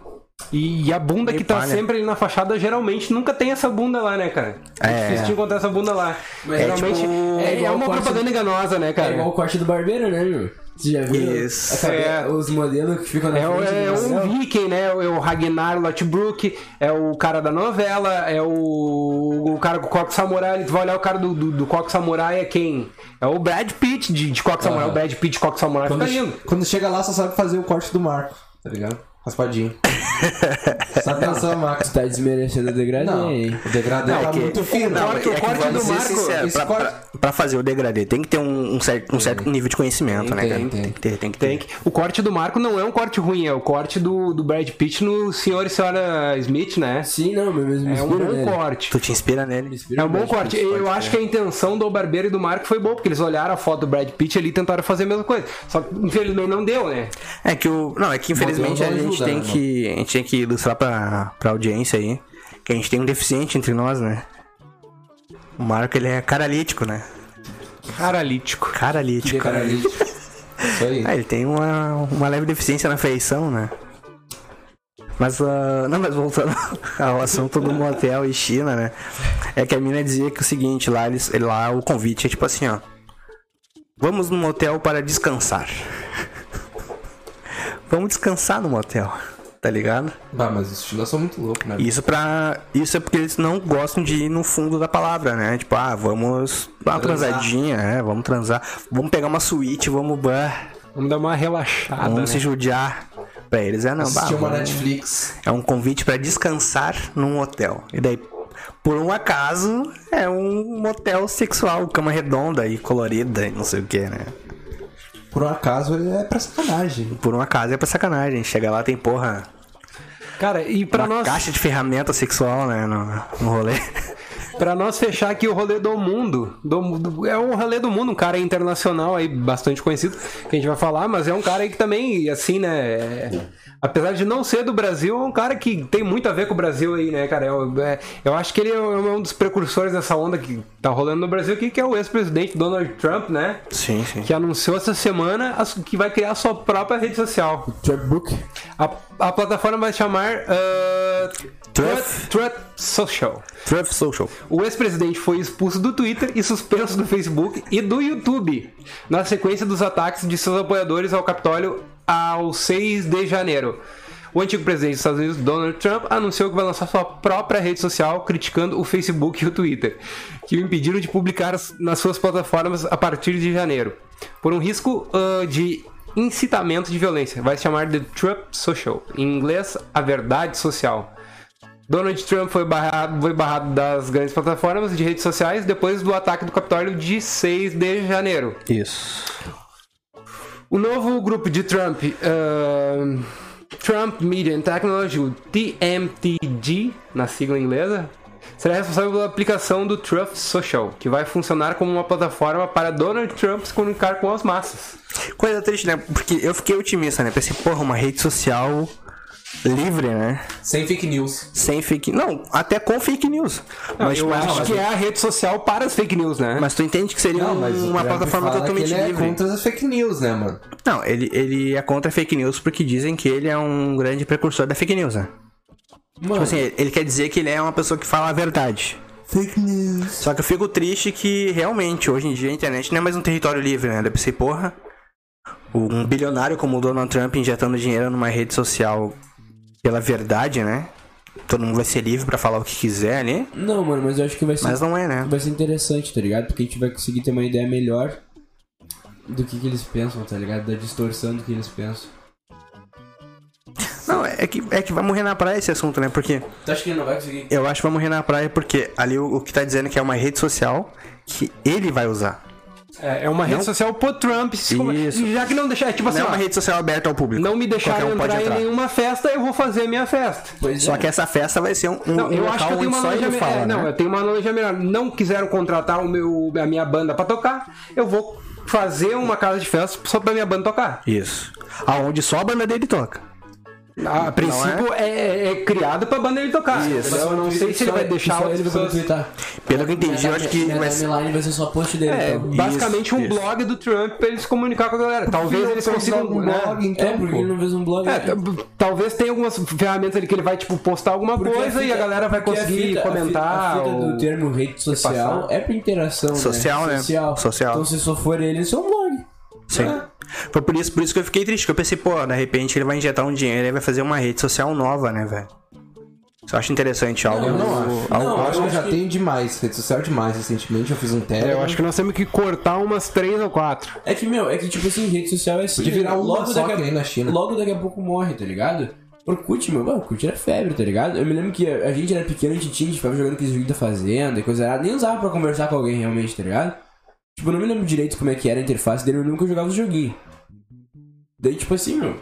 E a bunda Meio que tá palha. sempre ali na fachada, geralmente nunca tem essa bunda lá, né, cara? É. difícil de encontrar essa bunda lá. Mas geralmente é tipo- é, é igual uma propaganda enganosa, né, É cara? igual o corte do barbeiro, né, meu? Você já viu? Isso. a cabe- É. Os modelos que ficam na É, o- frente é um Marcel? viking, né? É o Ragnar Lothbrok, é o cara da novela, é o, o cara com o coque samurai. Tu vai olhar o cara do, do, do coque samurai é quem? É o Brad Pitt de, de coque samurai. O Brad Pitt de coque samurai Quando, lindo. quando chega lá, só sabe fazer o corte do Marco, tá ligado? Raspadinho. <laughs> Sabe dançar, Max? Tá desmerecendo o degradê, Não, hein? o degradê Não, tá é que- muito fino. Não, é que o corte vamos do ser Marco, sinceros, esse pra, corte- pra- pra fazer o degradê tem que ter um, um certo, um certo nível de conhecimento, né, Tem, cara? tem. Tem que ter, tem que ter. Tem que- O corte do Marco não é um corte ruim, é o corte do, do Brad Pitt no Senhor e Senhora Smith, né? Sim, não, meu mesmo É um bom nele. corte. Tu te inspira nele. Inspira É um bom Brad corte. Pitt, Eu acho que a intenção do Barbeiro e do Marco foi boa, porque eles olharam a foto do Brad Pitt ali e tentaram fazer a mesma coisa. Só que infelizmente não deu, né? É que o. Não, é que infelizmente a não gente tem que. A gente tem que ilustrar pra, pra audiência aí. Que a gente tem um deficiente entre nós, né? O Marco, ele é caralítico, né? Caralítico. Caralítico. Caralho. Isso aí. É, ele tem uma, uma leve deficiência na feição, né? Mas, ah, não, mas voltando <laughs> ao assunto do motel e China, né? É que a mina dizia que o seguinte, lá, eles, lá o convite é tipo assim, ó. Vamos no motel para descansar. Vamos descansar no motel, tá ligado? Bah, mas os estilos são muito loucos, né? Isso pra. Isso é porque eles não gostam de ir no fundo da palavra, né? Tipo, ah, vamos dar uma Transar. transadinha, é, vamos transar. Vamos pegar uma suíte, vamos. Vamos dar uma relaxada, Vamos né? se judiar. Pra eles é não, bah, uma Netflix. é um convite pra descansar num hotel. E daí, por um acaso, é um motel sexual, cama redonda e colorida e não sei o que, né? Por um acaso, é pra sacanagem. Por um acaso é pra sacanagem. Chega lá, tem porra. Cara, e pra uma nós, caixa de ferramenta sexual, né? No, no rolê. <laughs> pra nós fechar aqui o rolê do mundo, do, do- é um rolê do mundo, um cara internacional aí, bastante conhecido, que a gente vai falar, mas é um cara aí que também, assim, né, é- apesar de não ser do Brasil, é um cara que tem muito a ver com o Brasil aí, né, cara, eu, é- eu acho que ele é um dos precursores dessa onda que tá rolando no Brasil aqui, que é o ex-presidente Donald Trump, né, Sim, sim. que anunciou essa semana que vai criar a sua própria rede social. Book. A, a plataforma vai chamar uh, Truth. Truth, Truth Social. Truth Social. O ex-presidente foi expulso do Twitter e suspenso do Facebook e do YouTube na sequência dos ataques de seus apoiadores ao Capitólio ao 6 de janeiro. O antigo presidente dos Estados Unidos, Donald Trump, anunciou que vai lançar sua própria rede social criticando o Facebook e o Twitter, que o impediram de publicar as- nas suas plataformas a partir de janeiro, por um risco ah, de incitamento de violência. Vai se chamar The Trump Social, em inglês, a verdade social. Donald Trump foi barrado, foi barrado das grandes plataformas de redes sociais depois do ataque do Capitólio de 6 de janeiro. Isso. O novo grupo de Trump, ahn, Trump Media and Technology, o TMTG, na sigla inglesa, será responsável pela aplicação do Truth Social, que vai funcionar como uma plataforma para Donald Trump se comunicar com as massas. Coisa triste, né? Porque eu fiquei otimista, né? Pensei, porra, uma rede social livre, né? Sem fake news. Sem fake Não, até com fake news. Mas, eu acho mas, que é a rede social para as fake news, né? mas tu entende que seria Não, uma Trump plataforma totalmente ele livre. é contra as fake news, né, mano? Não, ele, ele é contra fake news porque dizem que ele é um grande precursor da fake news, né? Tipo Mano, assim, ele quer dizer que ele é uma pessoa que fala a verdade. fake news. Só que eu fico triste que realmente, hoje em dia, a internet não é mais um território livre, né? Deve ser, porra, um bilionário como o Donald Trump injetando dinheiro numa rede social pela verdade, né? Todo mundo vai ser livre pra falar o que quiser ali. Não, mano, mas eu acho que vai ser, Mas não é, né? vai ser interessante, tá ligado? Porque a gente vai conseguir ter uma ideia melhor do que, que eles pensam, tá ligado? Da distorção do que eles pensam. Não, é que, é que vai morrer na praia esse assunto, né? Porque Tu acha que ele não vai conseguir? eu acho que vai morrer na praia porque ali o, o que tá dizendo que é uma rede social que ele vai usar. É, é uma rede social pro Trump. Isso. Já que não deixar, tipo assim, Não é ó, uma rede social aberta ao público. não me deixaram Qualquer um pode entrar, em nenhuma festa, eu vou fazer a minha festa. Pois Só é. que essa festa vai ser um, um, Não, eu local acho que eu tenho onde uma só analogia fala, não, né? eu tenho uma analogia melhor. Não quiseram contratar o meu, a minha banda pra tocar, eu vou fazer uma casa de festa só pra minha banda tocar. Isso. Aonde só a banda dele toca. A princípio é, é criado pra banda ele tocar. Isso. Eu não sei se ele vai deixar outras vai pessoas... Pelo que eu entendi, eu acho que Minha vai ser. timeline vai ser só post dele. É, então. basicamente um isso. blog do Trump pra ele se comunicar com a galera. Talvez eles consigam. um né? blog, então, É, porque ele não fez um blog. É, né? talvez tenha algumas ferramentas ali que ele vai, tipo, postar alguma Porque coisa e a galera vai a conseguir fita- a fita- comentar. A fita, ou- do termo rede social é pra interação, Social, né? Social. Social. Então se só for ele, isso é um blog. Sim. Foi por isso, por isso que eu fiquei triste, que eu pensei, pô, de repente ele vai injetar um dinheiro e vai fazer uma rede social nova, né, velho? Isso eu acho interessante, algo. Eu não acho. algo- Não, Eu acho que eu já que- tenho demais, rede social demais. Recentemente eu fiz um É, Telegram. eu acho que nós temos que cortar umas três ou quatro. É que, meu, é que tipo assim, rede social é assim. Podia virar uma só que nem na China. Logo daqui a pouco morre, tá ligado? Orkut, meu, mano, Orkut era febre, tá ligado? Eu me lembro que a, a gente era pequeno, a gente tinha, a gente ficava jogando aqueles joguinhos da fazenda e coisa errada, nem usava pra conversar com alguém realmente, tá ligado? Tipo, eu não me lembro direito como é que era a interface dele, eu nunca jogava os joguinhos. Daí, tipo assim, meu.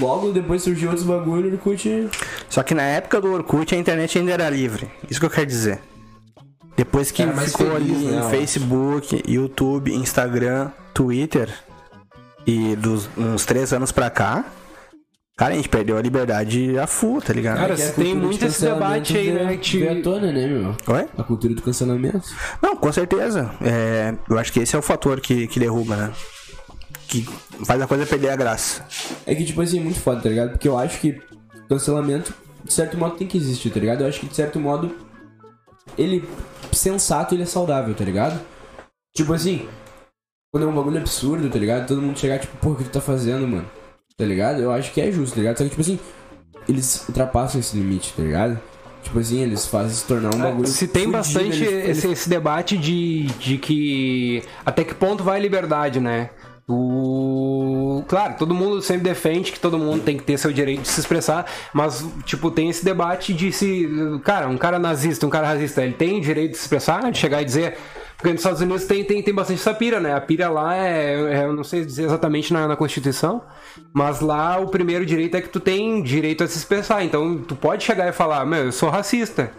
Logo depois surgiu outros bagulho, o Orkut. Só que na época do Orkut a internet ainda era livre. Isso que eu quero dizer. Depois que ficou feliz, ali né, em. Facebook, YouTube, Instagram, Twitter e dos uns três anos pra cá, cara, a gente perdeu a liberdade a full, tá ligado? Cara, se tem muito esse debate aí, né, que- veio à tona, né, meu? Oi? A cultura do cancelamento. Não, com certeza. É, eu acho que esse é o fator que, que derruba, né? Que faz a coisa perder a graça. É que, tipo assim, é muito foda, tá ligado? Porque eu acho que cancelamento, de certo modo, tem que existir, tá ligado? Eu acho que, de certo modo, ele, sensato, ele é saudável, tá ligado? Tipo assim, quando é um bagulho absurdo, tá ligado? Todo mundo chegar, tipo, porra, o que tu tá fazendo, mano? Tá ligado? Eu acho que é justo, tá ligado? Só que, tipo assim, eles ultrapassam esse limite, tá ligado? Tipo assim, eles fazem se tornar um bagulho. Se tem fudido, bastante eles- esse, esse debate de, de que até que ponto vai a liberdade, né? O... Claro, todo mundo sempre defende que todo mundo tem que ter seu direito de se expressar, mas, tipo, tem esse debate de se. Cara, um cara nazista, um cara racista, ele tem direito de se expressar, de chegar e dizer. Porque nos Estados Unidos tem, tem, tem bastante essa pira, né? A pira lá é, é- Eu não sei dizer exatamente na, na Constituição, mas lá o primeiro direito é que tu tem direito a se expressar. Então tu pode chegar e falar: Meu, eu sou racista.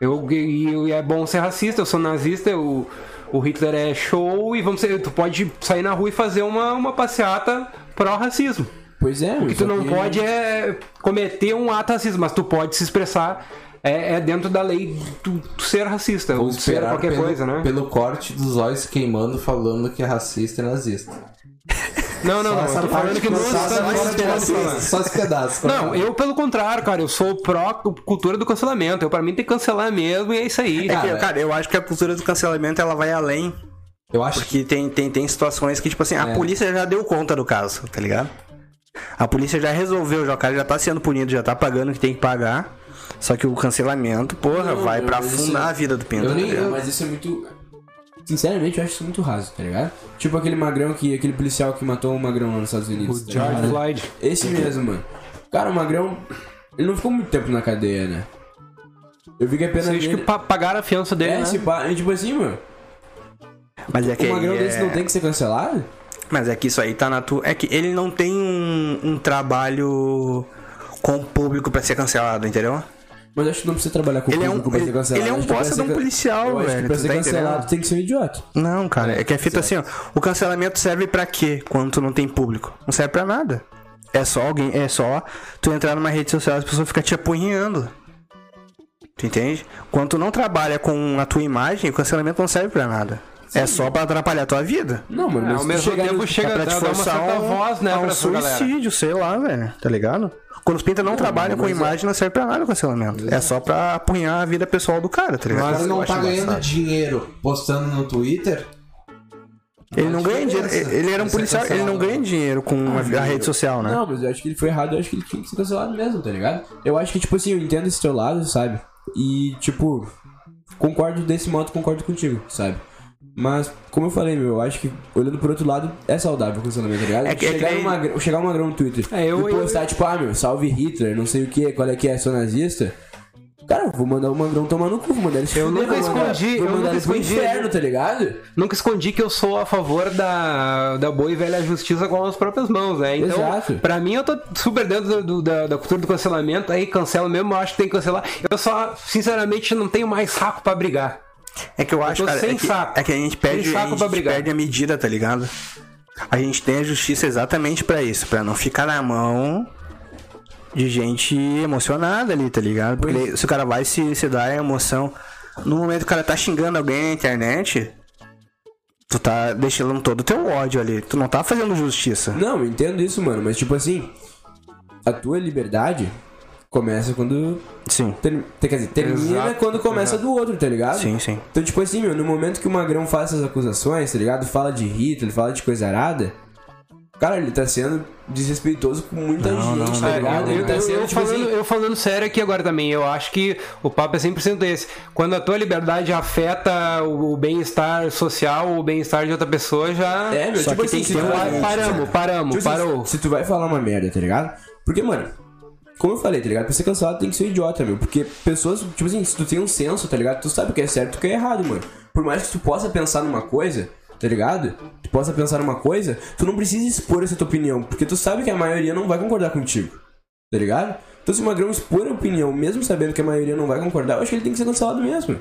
Eu, e, é bom ser racista, eu sou nazista, eu, o Hitler é show e vamos ser, tu pode sair na rua e fazer uma, uma passeata pró-racismo. Pois é, O que tu não pode é cometer um ato racista, mas tu pode se expressar é, é dentro da lei tu, tu ser racista, ou Ou ser qualquer pelo, coisa, né? pelo corte dos olhos queimando falando que é racista e nazista. Não, não, não, eu tô falando que nos Só- esse pedaço. Não, eu pelo contrário, cara, eu sou pró cultura do cancelamento. Eu, pra mim tem que cancelar mesmo e é isso aí. É que, Cara, cara, eu acho que a cultura do cancelamento ela vai além. Eu acho que Porque tem, tem, tem situações que, tipo assim, a polícia já deu conta do caso, tá ligado? A polícia já resolveu, já, o cara já tá sendo punido, já tá pagando o que tem que pagar. Só que o cancelamento, porra, Não, vai pra mas isso- afundar a vida do Pinto. eu tá nem- eu- Mas isso é muito. Sinceramente, eu acho isso muito raso, tá ligado? Tipo aquele magrão que. aquele policial que matou um magrão lá nos Estados Unidos. tá George ligado? Floyd. Esse mesmo, mano. Cara, o magrão. Ele não ficou muito tempo na cadeia, né? Eu vi que a pena Você acha que dele. pa- pagaram a fiança dele, É, né? esse pa... tipo assim, mano. Mas é que, O magrão aí desse é... não tem que ser cancelado? Mas é que isso aí tá na tua. É que ele não tem um, um trabalho com o público pra ser cancelado, entendeu? Mas acho que não precisa trabalhar com o Ele é um- público pra ser cancelado. ele é um bosta de um policial, eu velho, pra ser tá cancelado entendendo? tem que ser um idiota. Não, cara, é que é feito assim, ó. O cancelamento serve pra quê quando tu não tem público? Não serve pra nada. É só alguém, é só tu entrar numa rede social e as pessoas ficam te apunhando. Tu entende? Quando tu não trabalha com a tua imagem, o cancelamento não serve pra nada. É só pra atrapalhar a tua vida. Não, mano, É, mas ao se mesmo tempo no- chega é pra a te dar uma forçar certa um, voz, né, um pra essa galera. suicídio, sei lá, velho. Tá ligado? Quando os pinta não, trabalham com mas é- imagem, não serve pra nada o cancelamento. É só pra apunhar a vida pessoal do cara, tá ligado? o cara não tá ganhando engraçado. dinheiro postando no Twitter. Ele não ganha dinheiro. Ele era um ser policial, ele não ganha dinheiro com a, a rede social, né? Não, mas eu acho que ele foi errado, eu acho que ele tinha que ser cancelado mesmo, tá ligado? Eu acho que, tipo assim, eu entendo esse teu lado, sabe? E, tipo, concordo desse modo, concordo contigo, sabe? Mas, como eu falei, meu, eu acho que, olhando por outro lado, é saudável o cancelamento, tá ligado? É que- é que chegar, um magrão, chegar um magrão no Twitter É, eu- e eu- postar, tipo, ah, meu, salve Hitler, não sei o que, qual é que é, sou nazista. Cara, eu vou mandar o magrão tomar no cu, vou mandar ele se Eu nunca vou mandar- escondi, vou eu mandar nunca escondi. inferno, tá ligado? Nunca escondi que eu sou a favor da, da boa e velha justiça com as próprias mãos, né? Então, Exato. pra mim, eu tô super dentro do- da, da cultura do cancelamento. Aí cancela mesmo, eu acho que tem que cancelar. Eu só, sinceramente, não tenho mais saco pra brigar. É que eu acho, tô cara, sem é, que, saco. é que a gente perde, a gente perde a medida, tá ligado? A gente tem a justiça exatamente pra isso, pra não ficar na mão de gente emocionada ali, tá ligado? Porque se o cara vai se, se dar a emoção, no momento que o cara tá xingando alguém na internet, tu tá deixando todo o teu ódio ali, tu não tá fazendo justiça. Não, eu entendo isso, mano, mas tipo assim, a tua liberdade começa quando. Sim, ter- quer dizer, termina Exato, quando começa do outro, tá ligado? sim, sim. Então, tipo assim, meu, no momento que o Magrão faz essas acusações, tá ligado? Fala de Hitler, fala de coisa arada. Cara, ele tá sendo desrespeitoso com muita Não, gente, não, tá não, ligado? ele Eu, tá eu- sendo, eu tipo falando, assim. eu falando sério aqui agora também, eu acho que o papo é 100% esse. Quando a tua liberdade afeta o, o bem-estar social, o bem-estar de outra pessoa, já. É, meu, Só tipo que assim, tem que ter um paramos, paramos, Tipo assim, parou. Se tu vai falar uma merda, tá ligado? Porque, mano, como eu falei, tá ligado? Pra ser cancelado tem que ser idiota, meu. Porque pessoas, tipo assim, se tu tem um senso, tá ligado? Tu sabe o que é certo e o que é errado, mano. Por mais que tu possa pensar numa coisa, tá ligado? Tu possa pensar numa coisa, tu não precisa expor essa tua opinião. Porque tu sabe que a maioria não vai concordar contigo, tá ligado? Então se o Magrão expor a opinião, mesmo sabendo que a maioria não vai concordar, eu acho que ele tem que ser cancelado mesmo.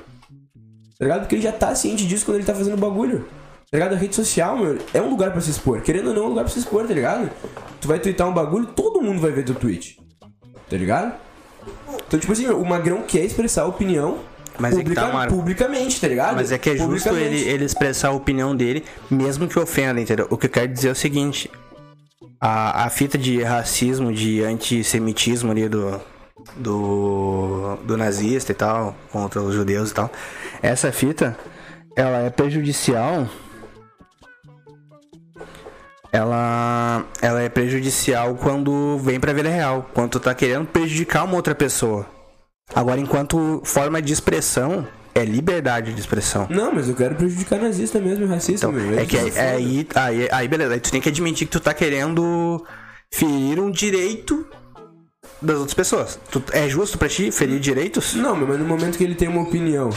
Tá ligado? Porque ele já tá ciente disso quando ele tá fazendo bagulho. Tá ligado? A rede social, meu, é um lugar pra se expor. Querendo ou não, é um lugar pra se expor, tá ligado? Tu vai twittar um bagulho, todo mundo vai ver teu tweet. Tá ligado? Então, tipo assim, o Magrão quer expressar a opinião Mas é que tá, Marco. publicamente, tá ligado? Mas é que é justo ele, ele expressar a opinião dele, mesmo que ofenda, entendeu? O que eu quero dizer é o seguinte: a, a fita de racismo, de antissemitismo ali do, do, do nazista e tal, contra os judeus e tal, essa fita, ela é prejudicial. Ela, ela é prejudicial quando vem pra vida real, quando tu tá querendo prejudicar uma outra pessoa. Agora, enquanto forma de expressão, é liberdade de expressão. Não, mas eu quero prejudicar nazista mesmo e racista, Então, meu. é que aí, foda. aí, aí, aí, beleza, aí tu tem que admitir que tu tá querendo ferir um direito das outras pessoas. Tu- é justo pra ti ferir direitos? Não, mas no momento que ele tem uma opinião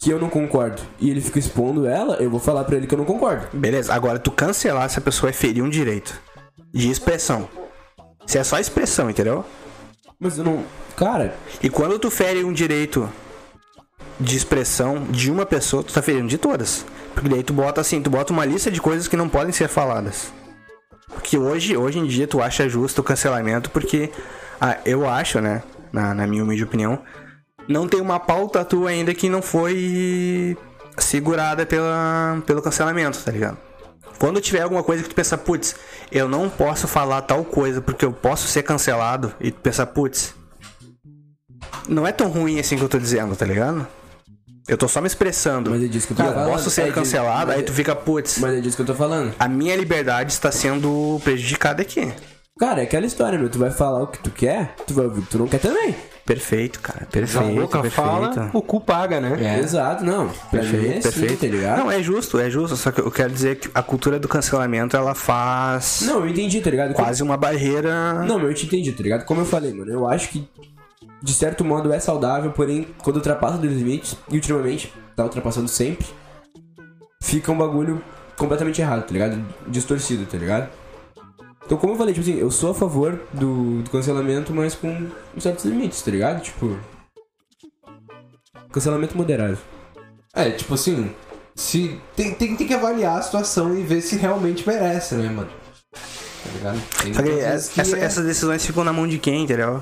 que eu não concordo e ele fica expondo ela, eu vou falar pra ele que eu não concordo. Beleza, agora tu cancelar essa pessoa é ferir um direito de expressão. Se é só expressão, entendeu? Mas eu não. Cara, E quando tu fere um direito de expressão de uma pessoa, tu tá ferindo de todas. Porque daí tu bota assim, tu bota uma lista de coisas que não podem ser faladas. Porque hoje, hoje em dia tu acha justo o cancelamento porque ah, eu acho, né, na, na minha humilde opinião, não tem uma pauta tua ainda que não foi segurada pela, pelo cancelamento, tá ligado? Quando tiver alguma coisa que tu pensa, putz, eu não posso falar tal coisa porque eu posso ser cancelado, e tu pensa, putz, não é tão ruim assim que eu tô dizendo, tá ligado? Eu tô só me expressando. Mas é disso que eu tô eu falando. posso ser É disso- cancelado, mas aí é- tu fica, putz, mas é disso que eu tô falando. a minha liberdade está sendo prejudicada aqui. Cara, é aquela história, meu. Tu vai falar o que tu quer, tu vai ouvir o que tu não quer também. Perfeito, cara. A Perfeito. boca perfeito. fala, o cu paga, né? Exato, não. Mim é Perfeito, assim, perfeito. tá ligado? Não, é justo, é justo. Só que eu quero dizer que a cultura do cancelamento ela faz Não, eu entendi, tá ligado? quase uma barreira. Não, mas eu te entendi, tá ligado? Como eu falei, mano, eu acho que de certo modo é saudável, porém, quando ultrapassa dos limites, e ultimamente tá ultrapassando sempre, fica um bagulho completamente errado, tá ligado? Distorcido, tá ligado? Então, como eu falei, tipo assim, eu sou a favor do, do cancelamento, mas com certos limites, tá ligado? Tipo. Cancelamento moderado. É, tipo assim, se tem, tem, tem que avaliar a situação e ver se realmente merece, né, mano? Tá ligado? Tem Só que essa- é- essas decisões ficam na mão de quem, entendeu?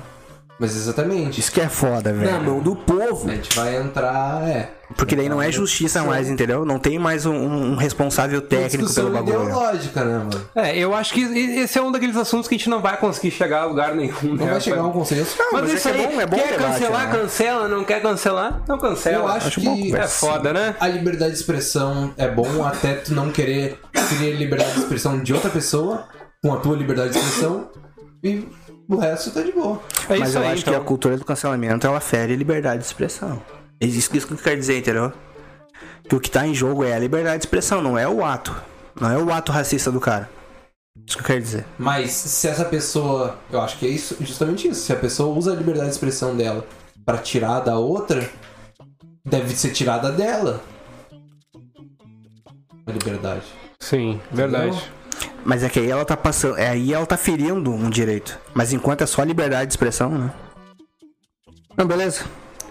Mas exatamente. Isso que é foda, velho. Na mão do povo. A gente vai entrar, é. Porque daí não é justiça mais, entendeu? Não tem mais um, um responsável técnico pelo bagulho. ideológica, né, mano? É, eu acho que esse é um daqueles assuntos que a gente não vai conseguir chegar a lugar nenhum. Não né, vai chegar a um consenso. Mas, mas é isso que é aí, bom- é bom quer debate, cancelar, né? cancela, não quer cancelar, não cancela. Eu acho, Acho que É foda, né? a liberdade de expressão é bom até tu não querer a liberdade de expressão de outra pessoa com a tua liberdade de expressão e o resto tá de boa. É Mas isso eu aí, acho então. que a cultura do cancelamento ela fere a liberdade de expressão. É isso, isso que eu quero dizer, entendeu? Que o que tá em jogo é a liberdade de expressão, não é o ato. Não é o ato racista do cara. Isso que eu quero dizer. Mas se essa pessoa, eu acho que é isso, justamente isso. Se a pessoa usa a liberdade de expressão dela pra tirar da outra, deve ser tirada dela. A liberdade. Sim, verdade. Mas é que aí ela tá passando. É aí ela tá ferindo um direito. Mas enquanto é só liberdade de expressão, né? Não, beleza.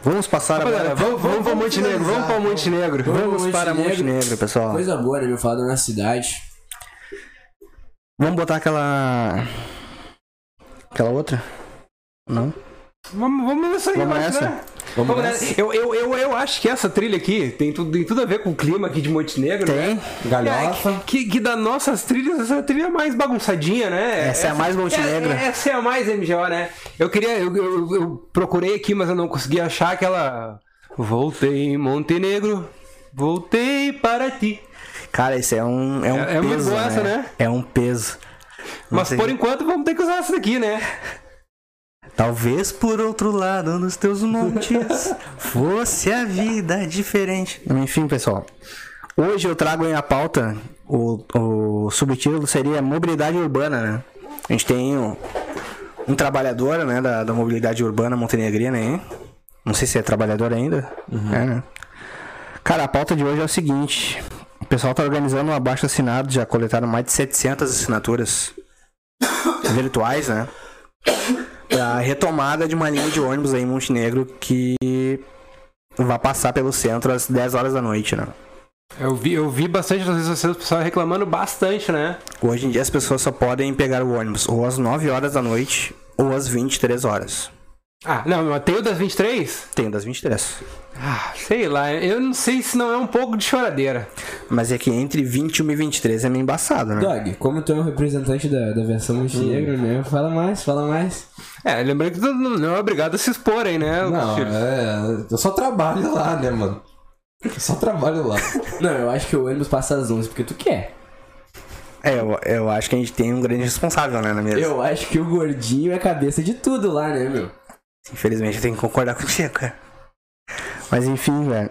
Vamos passar agora. vamos, vamos para Montenegro, vamos para Montenegro. Vamos Vamos, para Montenegro. Montenegro, pessoal. Coisa boa, né, meu? Falar da nossa cidade. Vamos botar aquela. Aquela outra? Não? Vamos, vamos nessa aí, Vamos nessa? né? Vamos Vamos nessa? Eu, eu, eu, eu acho que essa trilha aqui tem tudo, tem tudo a ver com o clima aqui de Montenegro, né? Tem. Galhofa. É, que, que das nossas trilhas, essa trilha é mais bagunçadinha, né? Essa é a mais Montenegro. é- essa é a mais MGO, né? Eu queria. Eu, eu- eu procurei aqui, mas eu não consegui achar aquela. Voltei em Montenegro, voltei para ti. Cara, esse é um, é um É- é peso. boa essa, né? É um peso. Não Mas sei. por enquanto vamos ter que usar essa daqui, né? Talvez por outro lado dos teus montes <laughs> fosse a vida diferente. Enfim, pessoal. Hoje eu trago em a pauta o, o subtítulo seria mobilidade urbana, né? A gente tem um, um trabalhador, né, da, da mobilidade urbana montenegrina aí. Não sei se é trabalhador ainda. É, né? Cara, a pauta de hoje é o seguinte. O pessoal tá organizando um abaixo assinado, já coletaram mais de 700 assinaturas virtuais, né? A retomada de uma linha de ônibus aí em Montenegro que vai passar pelo centro às 10 horas da noite, né? Eu vi, eu vi bastante nas redes sociais o pessoal reclamando bastante, né? Hoje em dia as pessoas só podem pegar o ônibus ou às 9 horas da noite ou às 23 horas. Ah, não, mas tem o das 23? Tem o das 23. Ah, sei lá, eu não sei se não é um pouco de choradeira. Mas é que entre 21 e 23 é meio embaçado, né? Dog, como tu é um representante da, da versão Montenegro, né? Fala mais, fala mais. É, lembrando que tu não não é obrigado a se exporem, né? Não, é. Eu só trabalho lá, né, mano? Eu só trabalho lá. <laughs> Não, eu acho que o ônibus passa às 11 porque tu quer. É, eu, eu acho que a gente tem um grande responsável, né, na mesa. Eu acho que o gordinho é cabeça de tudo lá, né, meu? Infelizmente eu tenho que concordar <laughs> contigo, cara. Mas enfim, velho.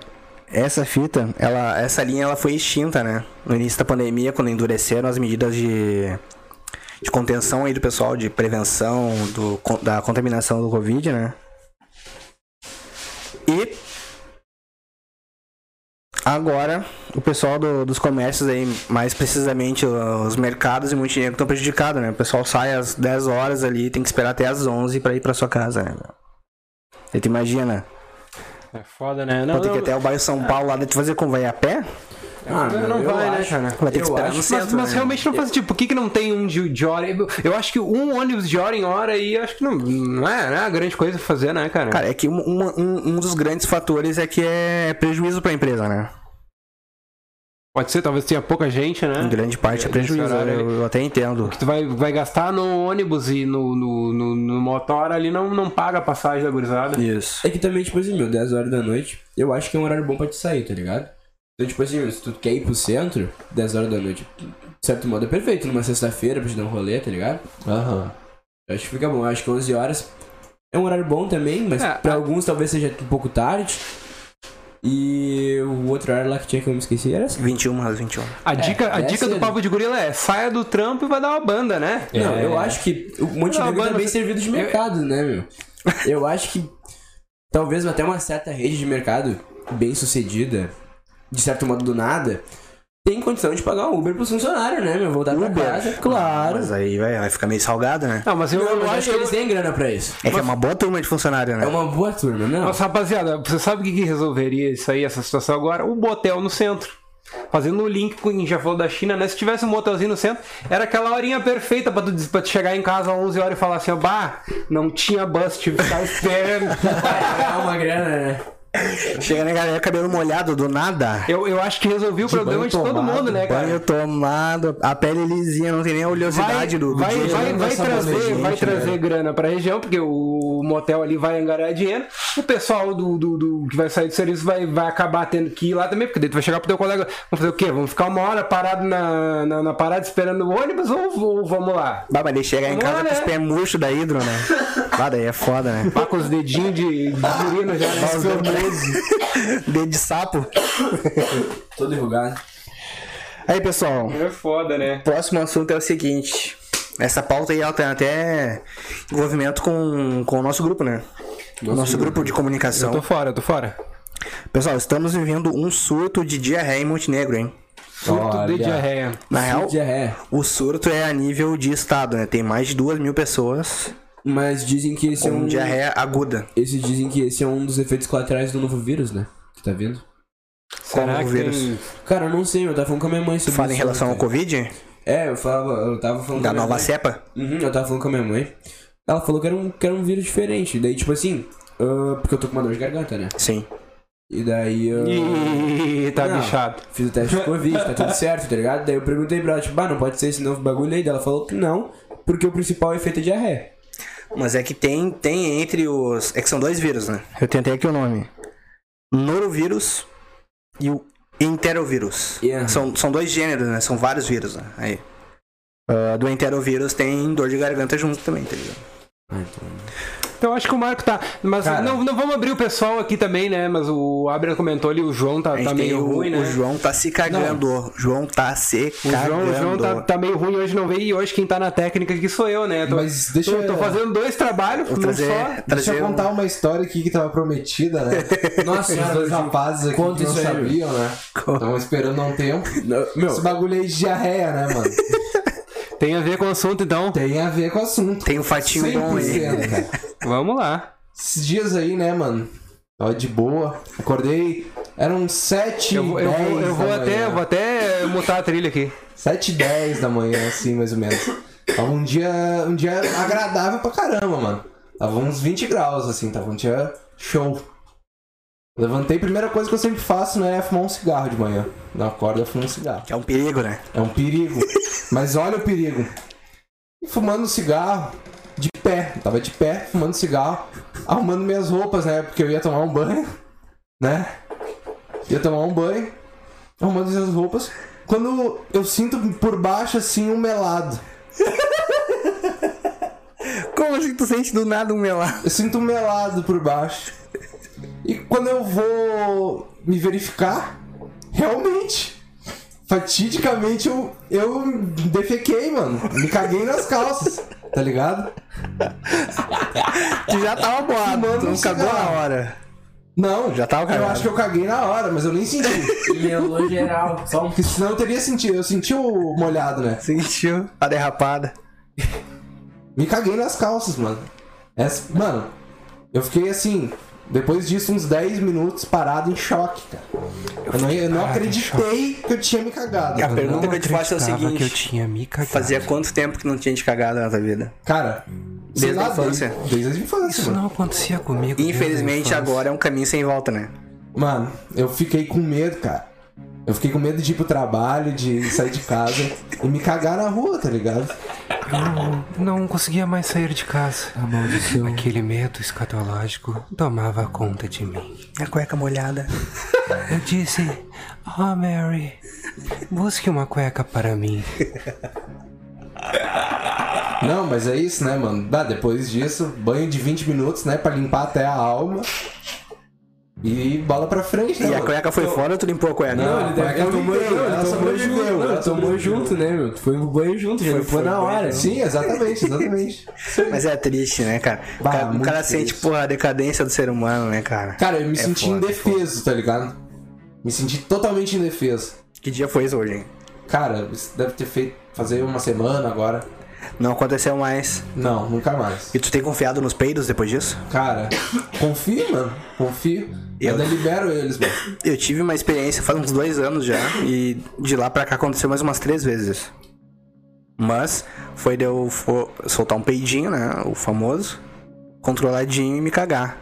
Essa fita, ela, essa linha ela foi extinta, né? No início da pandemia, quando endureceram as medidas de, de contenção aí do pessoal, de prevenção do, da contaminação do Covid, né? E agora o pessoal do- dos comércios aí, mais precisamente os mercados em Montenegro estão prejudicados, né? O pessoal sai às 10 horas ali, tem que esperar até às 11 pra ir pra sua casa, né? Aí tu imagina, É foda, né? Vou ter que ir até o bairro São Paulo lá, tu fazer como? Vai a pé? Ah, não, eu vai, né, acho- cara? Vai ter que esperar acho, no Mas, centro, mas né? realmente não faz sentido. Por que, que não tem um de, de hora? Eu, acho que um ônibus de hora em hora aí, acho que não, não, é, não é grande coisa pra fazer, né, cara? Cara, é que um, um, um- um dos grandes fatores é que é prejuízo pra empresa, né? Pode ser, talvez tenha pouca gente, né? Em grande parte é prejuízo, horário eu, eu até entendo. Que tu vai, vai gastar no ônibus e no, no, no, no motor ali não, não paga a passagem da gurizada. Isso. É que também, tipo assim, meu, 10 horas da noite, eu acho que é um horário bom pra te sair, tá ligado? Então, tipo assim, se tu quer ir pro centro, 10 horas da noite, de certo modo é perfeito, numa sexta-feira pra te dar um rolê, tá ligado? Aham. Eu acho que fica bom, eu acho que 11 horas é um horário bom também, mas É, pra a- alguns talvez seja um pouco tarde. E o outro horário lá que tinha que eu me esqueci era assim. 21 às 21. A dica, a é dica do cedo. Papo de Gorila é saia do trampo e vai dar uma banda, né? Não, É. eu acho que o Montenegro Não, tá bem você- servido de mercado, né, meu? Eu acho que talvez até uma certa rede de mercado bem sucedida, de certo modo do nada, tem condição de pagar um Uber pros funcionários, né, meu? Voltar pra Uber? casa, claro. Mas aí vai, vai ficar meio salgado, né? Não, mas eu, Não, eu mas acho acho que eles têm grana pra isso. É que é uma boa turma de funcionário, né? É uma boa turma, não? Mas, rapaziada, você sabe o que, que resolveria isso aí, essa situação agora? Um motel no centro. Fazendo o link com quem já falou da China, né? Se tivesse um motelzinho no centro, era aquela horinha perfeita pra tu, pra tu chegar em casa às 11 horas e falar assim: ó, bah, não tinha bus, tive que ficar <laughs> esperando. É uma grana, né? Chega na galera cabelo molhado do nada. eu, eu acho que resolvi o problema banho de todo tomado, mundo, né, cara? Banho tomado, a pele lisinha, não tem nem a oleosidade do, do vai, vai, né? vai trazer, bandeja, vai né? trazer grana pra região, porque o motel ali vai angariar dinheiro. O pessoal do, do, do- que vai sair do serviço vai, vai acabar tendo que ir lá também, porque daí tu vai chegar pro teu colega. Vamos fazer o quê? Vamos ficar uma hora parado na, na, na parada esperando o ônibus ou, ou vamos lá? Bah, mas ele chega em casa lá, com os né? pés murchos da hidro, né? Bah, daí é foda, né? Pá com os dedinhos de, de urina já. né? <laughs> Dedo de sapo. Todo enrugado. Aí, pessoal, É foda, né? próximo assunto é o seguinte. Essa pauta aí ela tem até envolvimento com, com o nosso grupo, né? o nosso grupo de comunicação. Tô fora, tô fora. Pessoal, estamos vivendo um surto de diarreia em Montenegro, hein? Surto de diarreia. Na real, é. o surto é a nível de estado, né? Tem mais de duas mil pessoas Mas dizem que esse é Com um. diarreia aguda. Esse dizem que esse é um dos efeitos colaterais do novo vírus, né? Que tá vindo. Será Como que o vírus. tem... Cara, eu não sei, eu tava falando com a minha mãe sobre Fala em isso relação ao. Covid, É, eu falava, eu tava falando da com a minha nova mãe. cepa. Uhum, eu tava falando com a minha mãe. Ela falou que era um, que era um vírus diferente. Daí, tipo assim, ah, porque eu tô com uma dor de garganta, né? Sim. E daí eu. Ih, tá Não. bichado. Fiz o teste de Covid, tá tudo <laughs> certo, tá ligado? Daí eu perguntei pra ela, tipo, ah, não pode ser esse novo bagulho aí? Daí ela falou que não, porque o principal efeito é diarreia. Mas é que tem, tem entre os. É que são dois vírus, né? Eu tentei aqui o nome: Norovírus e o enterovírus. Yeah. São, são dois gêneros, né? São vários vírus, né? Aí. Ah, do enterovírus tem dor de garganta junto também, tá ligado? Ah, então. Então acho que o Marco tá. Mas Cara. não, não vamos abrir o pessoal aqui também, né? Mas o Abner comentou ali, o João tá, tá meio o, ruim, né? o João tá se cagando. O João tá se O cagando. João, o João tá, tá meio ruim hoje, não veio. E hoje quem tá na técnica aqui sou eu, né? Tô, Mas deixa tô, eu- tô fazendo dois trabalhos, não trazer, só. Deixa trazer eu um- contar uma história aqui que tava prometida, né? <laughs> Nossa Os dois rapazes aqui não sabiam, né? Estavam esperando há um tempo. Não, Meu, Esse bagulho aí de diarreia, né, mano? <laughs> Tem a ver com o assunto, então. Tem a ver com o assunto. Tem um fatinho bom aí. 100%, cara. <laughs> Vamos lá. Esses dias aí, né, mano? Tava de boa. Acordei. Eram 7 Eu, vou- eu, vou, eu vou até, eu vou até mutar a trilha aqui. 7 e 10 da manhã, assim, mais ou menos. Tava um dia, um dia agradável pra caramba, mano. Tava uns 20 graus, assim, tava um dia show. Levantei, primeira coisa que eu sempre faço, né, é fumar um cigarro de manhã. Na acorda eu fumo um cigarro. Que é um perigo, né? É um perigo. Mas olha o perigo. E fumando cigarro, de pé. Tava de pé, fumando cigarro, arrumando minhas roupas, né? Porque eu ia tomar um banho, né? Ia tomar um banho, arrumando minhas roupas. Quando eu sinto por baixo, assim, um melado. Como assim tu sente do nada um melado? Eu sinto um melado por baixo. E quando eu vou me verificar, realmente, fatidicamente, eu, eu defequei, mano. Me caguei nas calças, tá ligado? Tu já tava boado, Fumando tu não cagou na hora. Não, Já tava Eu cagado. acho que eu caguei na hora, mas eu nem senti. <laughs> melou geral. Só um Porque senão eu teria sentido. Eu senti o molhado, né? Sentiu a derrapada. Me caguei nas calças, mano. Essa- mano, eu fiquei assim. Depois disso, uns 10 minutos parado em choque, cara. Eu não, eu não acreditei que eu tinha me cagado. A pergunta que eu te faço é o seguinte: que eu tinha me cagado. Fazia quanto tempo que não tinha te cagado na tua vida? Cara, Desde a lá, infância. Desde, desde a infância, Isso mano. não acontecia comigo. a Infelizmente agora é um caminho sem volta, né? Mano, eu fiquei com medo, cara. Eu fiquei com medo de ir pro trabalho, de sair de casa e me cagar na rua, tá ligado? Eu não conseguia mais sair de casa. A maldição. Aquele medo escatológico tomava conta de mim. A cueca molhada. Eu disse: Oh, Mary, busque uma cueca para mim. Não, mas é isso, né, mano? Dá, depois disso, banho de 20 minutos, né, pra limpar até a alma. E bola pra frente, né? E a cueca foi fora ou tu limpou a cueca? Não, Ele, deve, Cueca ele tomou, limpei, não, ele ela tomou sobreviveu, junto, não, ela ele tomou junto, né, meu? Tu foi pro banho junto, já Foi- foi, foi na pro banho, hora. Sim, exatamente, exatamente. Mas é triste, né, cara? O Bah, cara, o cara triste. sente, porra, a decadência do ser humano, né, cara? Cara, eu me É senti foda, indefeso, tá ligado? Me senti totalmente indefeso. Que dia foi isso hoje, hein? Cara, isso deve ter feito fazer uma semana agora. Não aconteceu mais. Não, nunca mais. E tu tem confiado nos peidos depois disso? Cara, confio, mano. Confio. Eu ainda libero eles, mano. Eu tive uma experiência faz uns dois anos já. E de lá pra cá aconteceu mais umas três vezes isso. Mas foi de eu soltar um peidinho, né? O famoso. Controladinho e me cagar.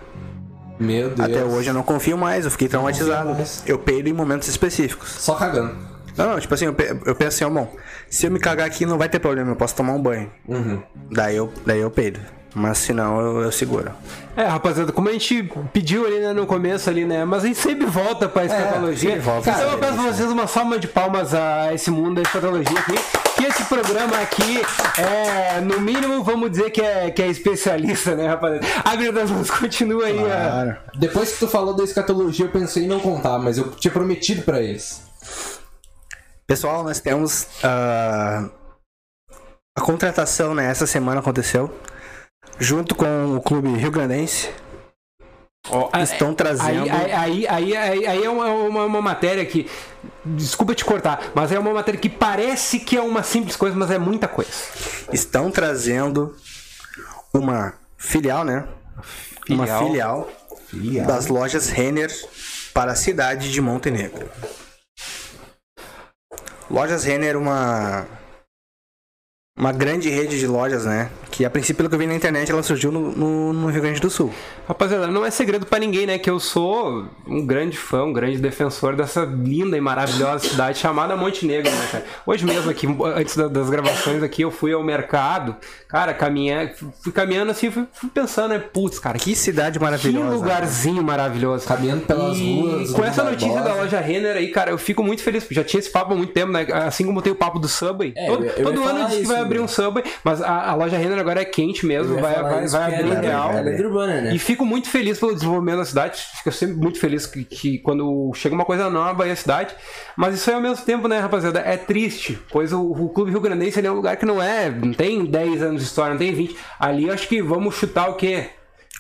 Meu Deus. Até hoje eu não confio mais, eu fiquei traumatizado. Eu peido em momentos específicos. Só cagando. Não, não, tipo assim, eu, eu penso assim, ó, bom, se eu me cagar aqui não vai ter problema, eu posso tomar um banho. Uhum. Daí eu, daí eu peido. Mas se não, eu, eu seguro. É, rapaziada, como a gente pediu ali né, no começo ali, né? Mas a gente sempre volta pra escatologia. sempre volta. então eu peço pra vocês uma salva de palmas a esse mundo da escatologia aqui. Que esse programa aqui é, no mínimo, vamos dizer que é, que é especialista, né, rapaziada? A das Luz continua aí. a- Claro. Depois que tu falou da escatologia, eu pensei em não contar, mas eu tinha prometido pra eles. Pessoal, nós temos ah, a contratação, né? Essa semana aconteceu. Junto com o clube Rio Grandense. estão trazendo. Aí, aí, aí, aí, aí, é uma, uma, uma matéria que. Desculpa te cortar, mas é uma matéria que parece que é uma simples coisa, mas é muita coisa. Estão trazendo uma filial, né? Uma Filial. filial das lojas Renner para a cidade de Montenegro. Lojas Renner, uma uma grande rede de lojas, né? Que a princípio, pelo que eu vi na internet, ela surgiu no, no, no Rio Grande do Sul. Rapaziada, não é segredo pra ninguém, né? Que eu sou um grande fã, um grande defensor dessa linda e maravilhosa <laughs> cidade chamada Montenegro, né, cara? Hoje mesmo aqui, antes da- das gravações aqui, eu fui ao mercado, cara, caminhar, fui caminhando assim, fui, fui pensando, né? Putz, cara, que, Que cidade que maravilhosa. lugarzinho maravilhoso. Caminhando pelas E ruas. com essa notícia da loja Renner aí, cara, eu fico muito feliz, já tinha esse papo há muito tempo, né? Assim como tem o papo do Subway. É, todo eu- eu todo ano diz que vai abrir né? um Subway, mas a, a loja Renner agora é quente mesmo, vai, vai, vai que abrir é real. É né? E fico muito feliz pelo desenvolvimento da cidade. Fico sempre muito feliz que, que quando chega uma coisa nova aí a cidade. Mas isso aí ao mesmo tempo, né, rapaziada? É triste. Pois o, o Clube Rio Grandense é um lugar que não é. Não tem 10 anos de história, não tem 20. Ali acho que vamos chutar o quê?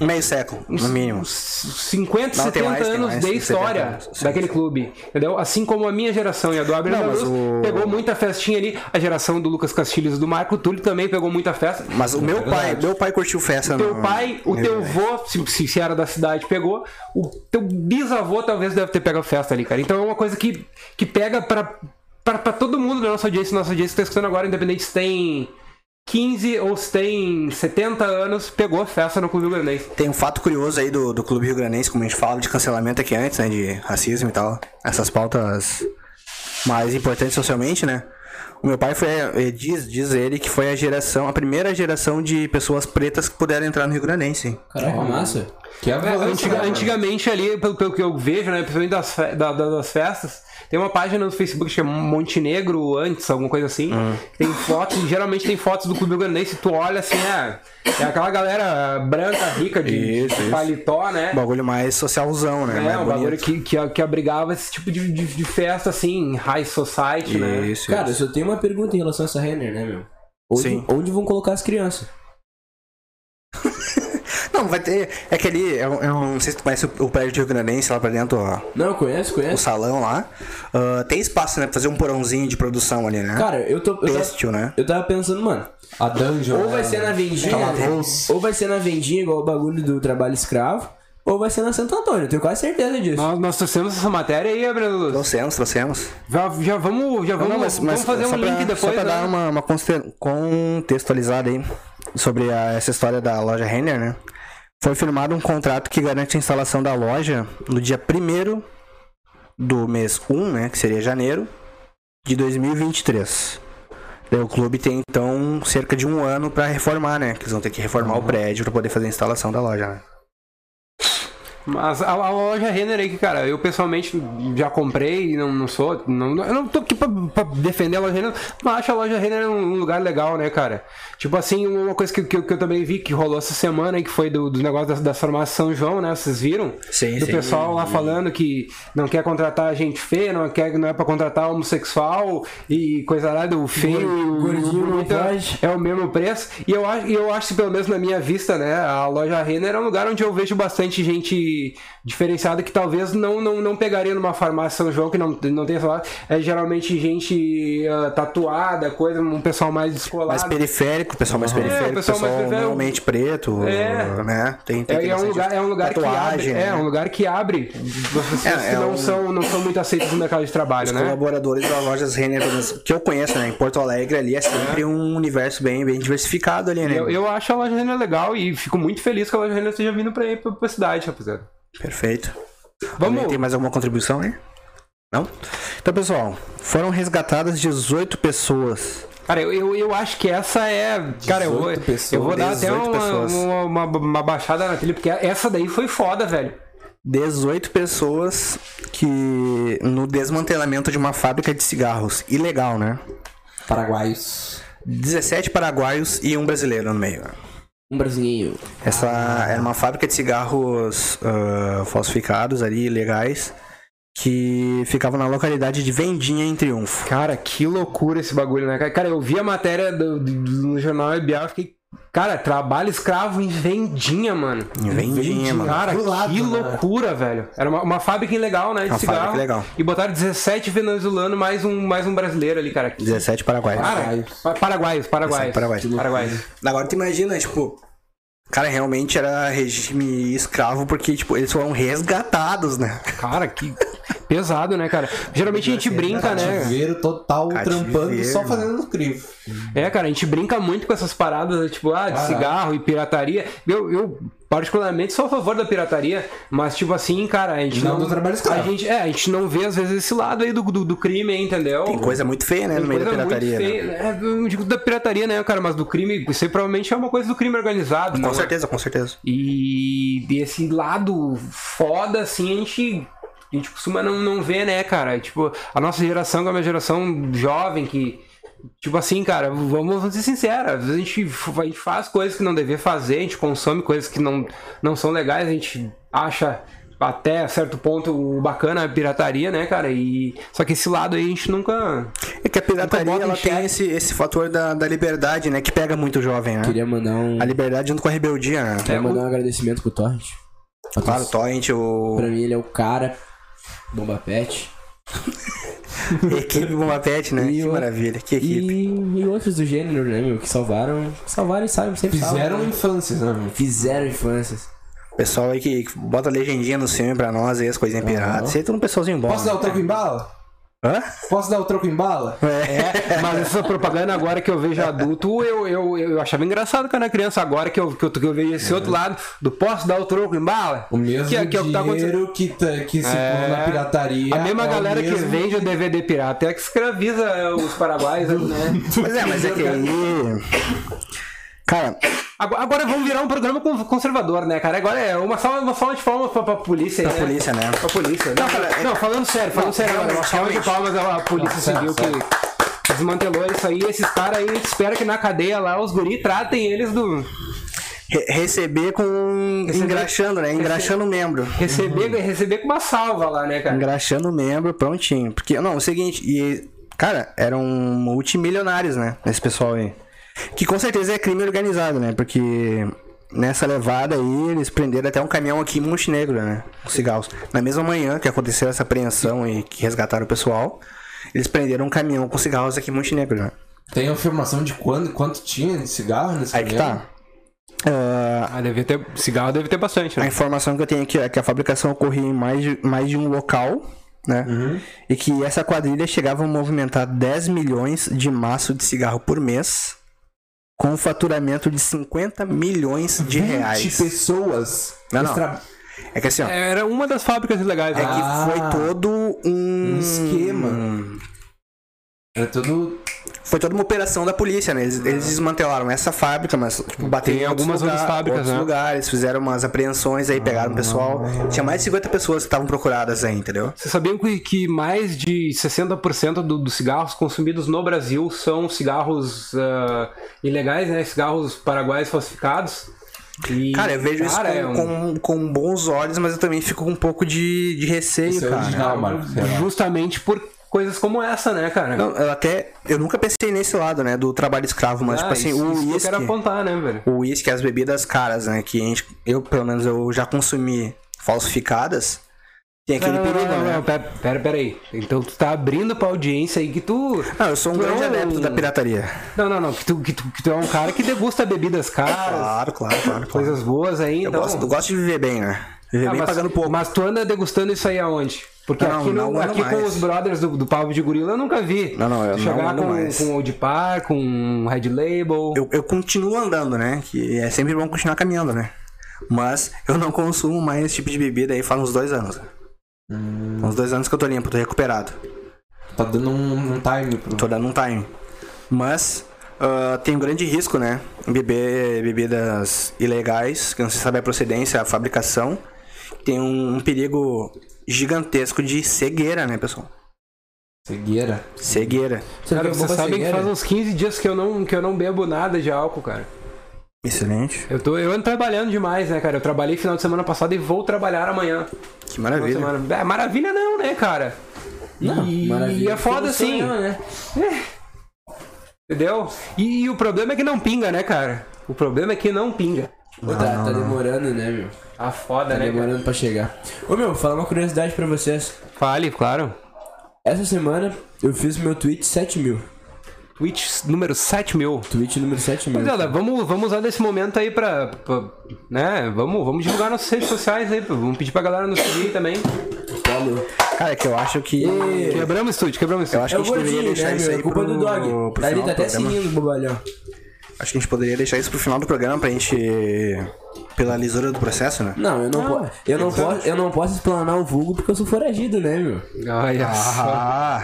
Meio século, no mínimo. Uns 50, Não, tem 70 mais, anos mais, de tem 70 história anos. Sim, daquele sim. clube. Entendeu? Assim como a minha geração e a do Abner Luz o- pegou muita festinha ali. A geração do Lucas Castilhos e do Marco Túlio também pegou muita festa. Mas o meu pai, meu pai curtiu festa O teu no- pai, o teu avô, se, se- se era da cidade, pegou. O teu bisavô talvez deve ter pegado festa ali, cara. Então é uma coisa que, que pega pra, pra, pra todo mundo da nossa audiência. Nossa audiência que tá escutando agora, independente se tem 15 ou se tem 70 anos, pegou festa no Clube Grandense. Tem um fato curioso aí do, do Clube Rio Grandense, como a gente fala de cancelamento aqui antes, né? De racismo e tal. Essas pautas mais importantes socialmente, né? O meu pai foi, eh, diz, diz ele que foi a geração, a primeira geração de pessoas pretas que puderam entrar no Rio Grandense. Caraca, massa. Que é É, antiga- né, antigamente ali, pelo, pelo que eu vejo, né, principalmente das, da- das festas, tem uma página no Facebook que chama Montenegro antes, alguma coisa assim, Hum. que tem fotos, geralmente tem fotos do Clube Grandense, tu olha assim, é, é aquela galera branca, rica, de Isso, isso. paletó, né? Um bagulho mais socialzão, né? É, mais um bagulho que, que, que abrigava esse tipo de, de, de festa, assim, high society, né? Isso, Cara, eu isso. só tenho uma pergunta em relação a essa Renner, né, meu? Onde, Sim. onde vão colocar as crianças? Não, vai ter. É que ali, é um, é um- não sei se tu conhece o, o prédio do Rio Grandense lá pra dentro, ó, Não, conhece, o conhece. salão lá. Ah, tem espaço, né? Pra fazer um porãozinho de produção ali, né? Cara, eu tô. Eu tava, Têxtil, né? eu tava pensando, mano, A dungeon. ou vai né? ser na vendinha, Calabouço. ou vai ser na vendinha, igual o bagulho do trabalho escravo, ou vai ser na Santo Antônio, eu tenho quase certeza disso. Nós, nós trouxemos essa matéria aí, Breno Luz. Trouxemos, trouxemos. Já, já vamos, já vamos, Não, mas- mas vamos fazer só um pra- link Só depois, pra né? dar uma, uma contextualizada aí sobre a- essa história da loja Renner, né? Foi firmado um contrato que garante a instalação da loja no dia 1 do mês 1, né? Que seria janeiro de 2023. Daí o clube tem então cerca de um ano pra reformar, né? Que eles vão ter que reformar o prédio pra poder fazer a instalação da loja, né? Mas a, a loja Renner aí, que, cara, eu pessoalmente já comprei e não, não sou. Não, eu não tô aqui pra, pra defender a loja Renner, mas acho a loja Renner um, um lugar legal, né, cara? Tipo assim, uma coisa que, que, eu- que eu também vi que rolou essa semana que foi do, do negócio da, da farmácia São João, né? Vocês viram? Sim, Do sim. pessoal lá falando que não quer contratar gente feia, não, quer, não é pra contratar homossexual e coisa lá do feio gordinho pode. é o mesmo preço. E eu acho, e eu acho, pelo menos na minha vista, né? A loja Renner é um lugar onde eu vejo bastante gente diferenciada que talvez não, não, não pegaria numa farmácia São João, que não, não tem essa lá. É geralmente gente ah, tatuada, coisa, um pessoal mais descolado. Mais periférico, pessoal mais periférico, É, o pessoal pessoal, mais normalmente preto, É. né? Tem, tem É, é um lugar, é um lugar que abre, tatuagem, é né? um lugar que abre pessoas É, que é não, um- são, não são muito aceitas no mercado de trabalho, Os né? colaboradores das lojas Renner, que eu conheço, né? Em Porto Alegre ali é sempre um universo bem, bem diversificado ali, né? Eu, eu acho a loja Renner legal e fico muito feliz que a loja Renner esteja vindo pra, pra cidade, rapaziada. Perfeito. Vamos. Alguém Tem mais alguma contribuição aí? Não? Então, pessoal, foram resgatadas 18 pessoas. Cara, eu, eu, eu acho que essa é. Cara, eu vou, 18 pessoas, eu vou dar até 18 uma, uma, uma, uma baixada na trilha, porque essa daí foi foda, velho. 18 pessoas que no desmantelamento de uma fábrica de cigarros ilegal, né? Paraguaios. 17 paraguaios e um brasileiro no meio. Um brasileiro. Essa era uma fábrica de cigarros ah, falsificados ali, ilegais, que ficava na localidade de Vendinha em Triunfo. Cara, que loucura esse bagulho, né? cara? Eu vi a matéria do, do- no jornal EBA e fiquei. Cara, trabalho escravo em vendinha, mano. Em Vendinha, mano. Cara, lado, que né? loucura, velho. Era uma, uma fábrica ilegal, né? De Uma cigarro. fábrica ilegal. E botaram 17 venezuelanos mais um, mais um brasileiro ali, cara. 17 paraguaios. Cara, paraguaios, paraguaios. 17 paraguaios. Paraguaios. Agora tu imagina, tipo, Cara, realmente era regime escravo porque, tipo, eles foram resgatados, né? Cara, que pesado, né, cara? Geralmente a gente brinca, né? Cativeiro total, Cativeiro, trampando, só fazendo crivo. É, cara, a gente brinca muito com essas paradas, tipo, ah, de Caraca. cigarro e pirataria. Eu, eu, particularmente, sou a favor da pirataria, mas, tipo assim, cara, a gente Não não. do trabalho escravo. A gente, é, a gente não vê, às vezes, esse lado aí do, do, do crime, entendeu? Tem coisa muito feia, né, Tem no meio da coisa muito pirataria. feia, né? né? Eu não digo da pirataria, né, cara, mas do crime, isso aí provavelmente é uma coisa do crime organizado, Com é? certeza, com certeza. E desse lado foda, assim, a gente, a gente costuma não, não ver, né, cara? Tipo, a nossa geração, que é uma geração jovem, que. Tipo assim, cara, vamos, vamos ser sinceros. Às vezes a gente, a gente faz coisas que não devia fazer, a gente consome coisas que não, não são legais, a gente acha até certo ponto bacana a pirataria, né, cara? E só que esse lado aí a gente nunca. É que a pirataria, ela tem esse, esse fator da, da liberdade, né, que pega muito o jovem, né? Queria mandar um, A liberdade junto com a rebeldia, né? queria mandar um agradecimento pro Torrent. Claro, o Torrent, o Pra mim ele é o cara. Bomba Pet. <laughs> equipe Bomba Pet, né? E que o- maravilha, que equipe. E, e outros do gênero, né, meu? Que salvaram. Salvaram e sabem, sempre Fizeram salvam, né? infâncias, né, meu? Fizeram infâncias. Pessoal aí que bota legendinha no filme pra nós aí, as coisinhas piratas. Isso aí tudo um pessoalzinho bom. Posso dar o troco em bala? Hã? Posso dar o troco em bala? É, mas essa propaganda agora que eu vejo adulto, eu, eu, eu achava engraçado quando era criança. Agora que eu, que eu, que eu vejo esse outro lado do posso dar o troco em bala? O mesmo Que- que é o que tá dinheiro que, tá, que se É. na pirataria. A mesma é galera que vende o DVD pirata é que escraviza os paraguaios, né? <laughs> Pois é, mas é que aí. Cara, Agora, agora vamos virar um programa con- conservador, né, cara? Agora é uma salva, uma salva de palmas pra, pra polícia aí, pra né? polícia, né? Pra polícia. Não, cara, não, falando sério, falando sério agora. Uma salva de palmas à polícia civil que desmantelou isso aí. Esses caras aí, espera que na cadeia lá os guri tratem eles do. Re- receber com. Engraxando, né? Engraxando o membro. Receber, receber com uma salva lá, né, cara? Engraxando o membro, prontinho. Porque, não, é o seguinte, e. Cara, eram multimilionários, né? Esse pessoal aí. Que com certeza é crime organizado, né? Porque nessa levada aí, eles prenderam até um caminhão aqui em Montenegro, né? Com cigarros. Na mesma manhã que aconteceu essa apreensão e que resgataram o pessoal, eles prenderam um caminhão com cigarros aqui em Montenegro, né? Tem informação de quando, quanto tinha de cigarro nesse Aí que caminhão? tá. Ah, Ah, deve ter. Cigarro deve ter bastante, A né? informação que eu tenho aqui é que a fabricação ocorria em mais de, mais de um local, né? E que essa quadrilha chegava a movimentar 10 milhões de maço de cigarro por mês, com um faturamento de 50 milhões de 20 reais. pessoas. Não, não. tra- É que assim, ó, Era uma das fábricas ilegais, é né? que Ah, foi todo um... um esquema. Era tudo. Foi toda uma operação da polícia, né? Eles, eles desmantelaram essa fábrica, mas tipo, bateram em algumas outras lugar- fábricas, outros né? lugares, fizeram umas apreensões aí, pegaram o pessoal. Tinha mais de 50 pessoas que estavam procuradas aí, entendeu? Vocês sabiam que, que mais de 60% do- dos cigarros consumidos no Brasil são cigarros ah, ilegais, né? Cigarros paraguaios falsificados. E, Cara, eu vejo cara, isso é com, um- com, com bons olhos, mas eu também fico com um pouco de, de receio, é cara. original, Marcos. justamente por coisas como essa, né, cara? Não, eu até. Eu nunca pensei nesse lado, né? Do trabalho escravo, mas, Ah, tipo assim, isso- o isso que eu uísque. quero apontar, né, velho? O uísque, as bebidas caras, né? Que a gente, eu, pelo menos, eu já consumi falsificadas. Tem aquele Não, não, perigo, não, né? não, pera, pera, pera aí. Então tu tá abrindo pra audiência aí que tu. Não, eu sou um tu grande é um- adepto da pirataria. Não, não, não. Que tu, que tu, que tu é um cara que degusta bebidas caras, Claro, claro, claro. claro. coisas boas aí, Eu, então. gosto, eu gosto de viver bem, né? Viver Ah, bem mas, pagando pouco. Mas tu anda degustando isso aí aonde? Porque Não, aqui, não ando aqui com os brothers do, do de Gorila eu nunca vi. Não, não, eu não Chegar ando com, mais. com Old Par, com Red Label. Eu, eu continuo andando, né? Que é sempre bom continuar caminhando, né? Mas eu não consumo mais esse tipo de bebida aí faz uns dois anos. Hum. Uns dois anos que eu tô limpo, tô recuperado. Tá dando um, um time pro. Tô dando um time. Mas ah, tem um grande risco, né? Beber bebidas ilegais, que não se sabe a procedência, a fabricação. Tem um, um perigo gigantesco de cegueira, né, pessoal? Cegueira. Cegueira. Você Cara, vocês sabem que faz uns 15 dias que eu não, que eu não bebo nada de álcool, cara. Excelente. Eu, tô, eu ando trabalhando demais, né, cara? Eu trabalhei final de semana passado e vou trabalhar amanhã. Que maravilha. semana. É, maravilha não, né, cara? Não, e, maravilha. e é foda assim. né? Entendeu? E, e o problema é que não pinga, né, cara? O problema é que não pinga. Pô, tá, tá demorando, né, meu? Tá foda, Tá né? cara? demorando pra chegar. Ô, meu, vou falar uma curiosidade pra vocês. Fale, claro. Essa semana eu fiz meu tweet 7 mil. Twitch número 7000. Tweet número 7 mesmo. Rapaziada, vamos, vamos usar desse momento aí pra. pra- né? Vamos, vamos divulgar nossas redes sociais aí. Vamos pedir pra galera nos seguir também. Falou. Cara, é que eu acho que. Quebramos o estúdio, quebramos o Eu estúdio. acho É que o a gente deveria gordinho, deixar né, isso aí É culpa pro, do dog. pro Tá final tá até seguindo o bobalhão. Acho que a gente poderia deixar isso pro final do programa pra gente. Pela lisura do processo, né? Não, eu não, po- eu, não posso, eu não posso explanar o vulgo porque eu sou foragido, né, meu? Olha. Ah!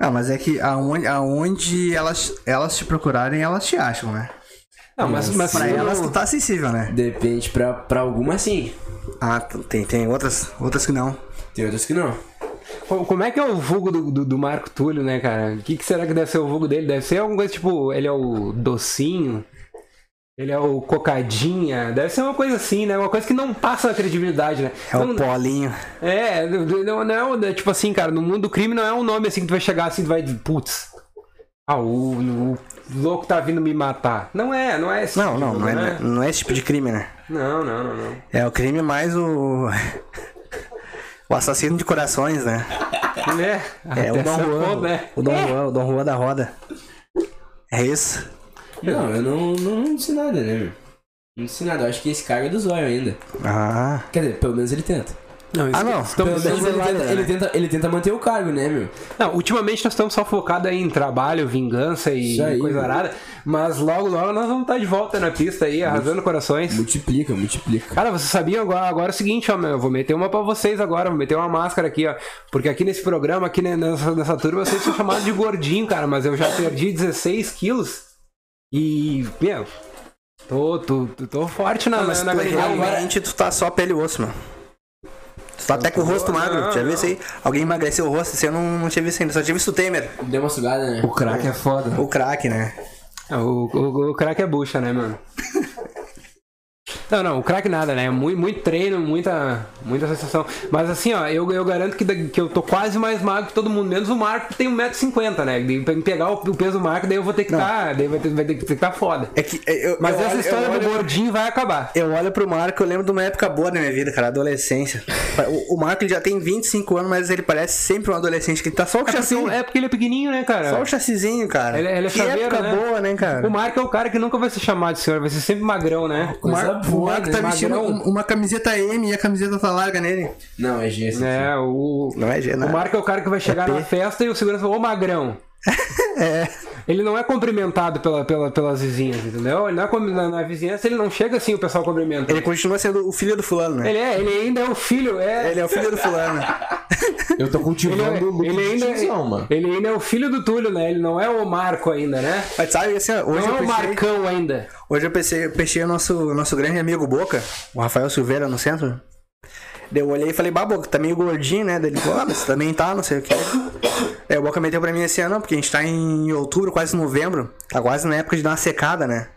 Ah, mas é que aonde, aonde elas, elas te procurarem, elas te acham, né? Não, mas, mas Pra se elas não- tu tá acessível, né? Depende, pra, pra algumas sim. Ah, tem, tem outras, outras que não. Tem outras que não. Co- Como é que é o vulgo do, do, do Marco Túlio, né, cara? O que, que será que deve ser o vulgo dele? Deve ser alguma coisa tipo, ele é o docinho, ele é o cocadinha, deve ser uma coisa assim, né? Uma coisa que não passa a credibilidade, né? É Não- o Paulinho. É, não, não é um- é tipo assim, cara, no mundo do crime não é um nome assim que tu vai chegar assim, tu vai putz, ah, o, o louco tá vindo me matar. Não é, não é esse Não, tipo, não, não é, né? não é esse tipo de crime, né? Não, não, não, não. É o crime mais o. O assassino de corações, né? É, É o Dom Juan. né? O Dom Juan, o Dom Juan da roda. É isso. Não, eu não, não, não disse nada, né, meu? Não disse nada. Eu acho que esse cara é do zóio ainda. Ah. Quer dizer, pelo menos ele tenta. Não, isso- Ah, não. estamos- Pelo menos ele tenta, né? ele, tenta, ele tenta manter o cargo, né, meu? Não, ultimamente nós estamos só focados aí em trabalho, vingança e aí, coisa mano. arada. Mas logo, logo nós vamos estar de volta na pista aí, arrasando corações. Multiplica, multiplica. Cara, vocês sabiam agora, agora é o seguinte, ó, meu, eu vou meter uma pra vocês agora, vou meter uma máscara aqui, ó. Porque aqui nesse programa, aqui ne- nessa, nessa turma, vocês são chamados de gordinho, cara, mas eu já perdi 16 quilos. E, meu, tô, tô, tô, tô forte na, Não, mas na, tu, na galinhada. realmente tu tá só pele e osso, mano. Tu tá até com o rosto não, magro. Já viu não. isso aí? Alguém emagreceu o rosto? Isso eu não, não tinha visto ainda. Só tinha visto o Temer. Deu uma sugada, né? O craque é foda. O craque, né? É, O, o, o craque é bucha, né, mano? <laughs> Não, não, o craque nada, né? Muito, muito treino, muita, muita sensação. Mas assim, ó, eu, eu garanto que, que eu tô quase mais magro que todo mundo, menos o Marco que tem 1,50m, né? De- Pra me pegar o, o peso do Marco, daí eu vou ter que tá. Daí vai ter, vai ter que tá foda. É que eu, Mas eu essa olho- história do olho- gordinho vai acabar. Eu olho pro Marco, eu lembro de uma época boa da minha vida, cara, adolescência. O, o Marco ele já tem 25 anos, mas ele parece sempre um adolescente, que tá só o É porque, chassizinho. é porque ele é pequenininho, né, cara? Só o chassizinho, cara. Ele, ele é que chaveiro, época né? boa, né, cara? O Marco é o cara que nunca vai ser chamado de senhor, vai ser sempre magrão, né? O Coisa Marco, o Marco tá vestindo Magrão. um- uma camiseta M e a camiseta tá larga nele. Não, é G. esse É, o, Não é G, O né? Marco é o cara que vai chegar P. na festa e o segurança fala, ô magrão. <laughs> É. Ele não é cumprimentado pela, pela, pelas vizinhas, entendeu? Ele não é na, na vizinhança, ele não chega assim, o pessoal cumprimenta. Ele continua sendo o filho do fulano, né? Ele é, ele ainda é o filho, é. Ele é o filho do fulano. <laughs> Eu tô Ele, cultivando é- o look ele ainda, mano. ele ainda é o filho do Túlio, né? Ele não é o Marco ainda, né? Mas sabe, assim, hoje Não eu é o Marcão ainda. hoje eu pensei, pensei o nosso, nosso grande amigo Boca, o Rafael Silveira no centro. Daí eu olhei e falei, bah, Boca, tá meio gordinho, né? Daí ele falou, ah, mas também tá, não sei o que. Aí o Boca meteu pra mim ah, não, porque a gente tá em outubro, quase novembro. Tá quase na época de dar uma secada, né?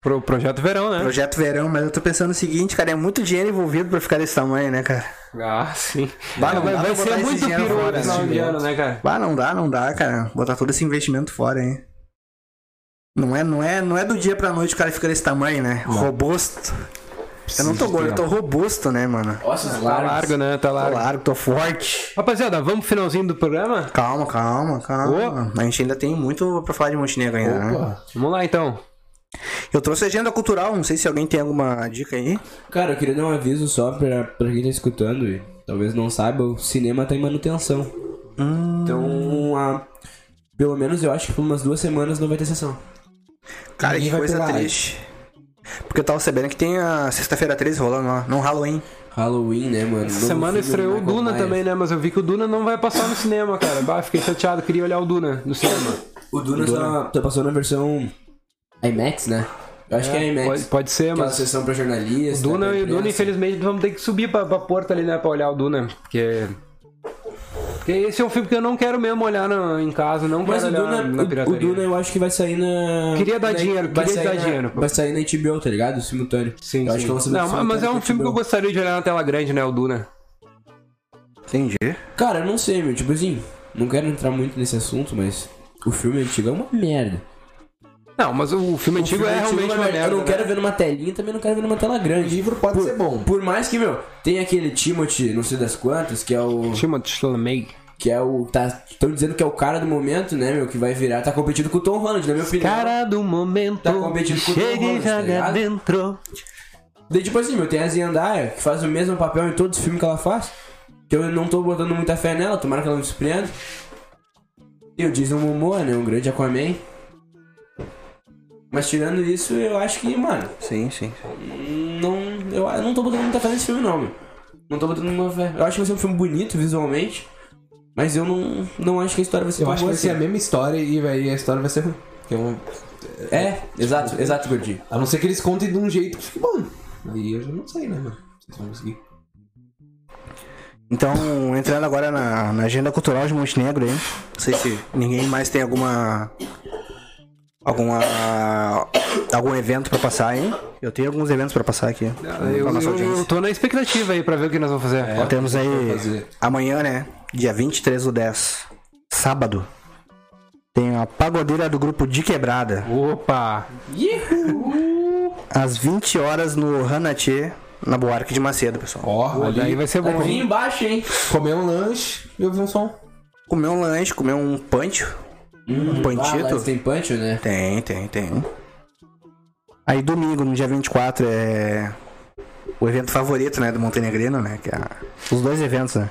Pro projeto verão, né? Projeto verão, mas eu tô pensando o seguinte, cara, é muito dinheiro envolvido pra ficar desse tamanho, né, cara? Ah, sim. Bah, não vai vai ser esse muito fora, no final esse de ano, né, cara? Bah, não dá, não dá, cara. Botar todo esse investimento fora, hein? Não é, não é, não é do dia pra noite o cara fica desse tamanho, né? Robusto. Eu não tô gordo, eu tô robusto, né, mano? Ossos Tá largos. largo, né? Tá Tô largo. largo, tô forte. Rapaziada, vamos pro finalzinho do programa? Calma, calma, calma. A gente ainda tem muito pra falar de Montenegro ainda, né? Opa. Vamos lá, então. Eu trouxe agenda cultural, não sei se alguém tem alguma dica aí. Cara, eu queria dar um aviso só pra, pra quem tá escutando e talvez não saiba, o cinema tá em manutenção. Então, a- pelo menos eu acho que por umas duas semanas não vai ter sessão. Cara, Ninguém que vai coisa triste. Porque eu tava sabendo que tem a sexta-feira 13 rolando lá, no Halloween. Halloween, né, mano? Essa semana estreou o Duna Myers. também, né? Mas eu vi que o Duna não vai passar no cinema, cara. Bah, fiquei chateado, queria olhar o Duna no cinema. O Duna, Só, só passou na versão IMAX, né? Eu acho que é IMAX. Pode, pode ser, mas. sessão pra jornalistas. Duna, e o Duna, imprensa. infelizmente, vamos ter que subir pra, pra Porto ali, né? Pra olhar o Duna. Porque. Porque esse é um filme que eu não quero mesmo olhar no- em casa, não Mas o quero olhar Duna, na o- o, pirataria. Duna eu acho que vai sair na. Queria dar na- dinheiro, vai queria dar na- dinheiro, pô. Vai sair na HBO, tá ligado? Simultâneo. Sim, eu sim. acho que é lançamento não, mas- mas é um filme que eu HBO. gostaria de olhar na tela grande, né? O Duna. Entendi. Cara, eu não sei, meu. Tipo assim, não quero entrar muito nesse assunto, mas o filme antigo é uma merda. Não, mas o filme antigo O filme é realmente é uma merda. Eu não né? quero ver numa telinha, também não quero ver numa tela O grande. livro pode por, ser bom. Por mais que, meu, tem aquele Timothy, não sei das quantas, que é o. Timothée Chalamet. que é o. Tá, estão dizendo que é o cara do momento, né, meu? Que vai virar. Tá competindo com o Tom Holland, na minha opinião. Cara do momento, Tá competindo com o Tom Holland, tá dentro. Daí, tipo assim, meu, tem a Zendaya, que faz o mesmo papel em todos os filmes que ela faz. Que eu não tô botando muita fé nela, tomara que ela me surpreenda. E o Jason Momoa, né? Um grande Aquaman. Mas tirando isso, eu acho que, mano, Sim, sim. não. Eu, eu não tô botando muita fé nesse filme, não, meu. Não tô botando muita fé. Eu acho que vai ser um filme bonito visualmente. Mas eu não, não acho que a história vai ser Eu tão acho que vai ser a assim. mesma história e vai- a história vai ser ruim. Porque eu- É, exato, exato, Gordinho. a não ser que eles contem de um jeito que fique bom. Aí eu já não sei, né, mano? Vocês vão conseguir. Então, entrando agora na, na agenda cultural de Montenegro aí. Não sei se ninguém mais tem alguma. Alguma. Algum evento pra passar aí. Eu tenho alguns eventos pra passar aqui. Eu, pra nossa eu- audiência. eu tô na expectativa aí pra ver o que nós vamos fazer. Ó, temos aí fazer. amanhã, né? Dia 23 do 10. Sábado. Tem a pagodeira do grupo De Quebrada. Opa! Às 20 horas no Hanatê, na Buarque de Macedo, pessoal. Ó, Pô, ali, daí vai ser bom, Aqui hein? embaixo, hein? comer um lanche e ouvir um som. Comer um lanche, comer um pancho. Um Ah, lá panchito. tem punch, né? Tem, tem, tem. Aí domingo, no dia 24, é o evento favorito, né, do Montenegrino, né? Que é os dois eventos, né?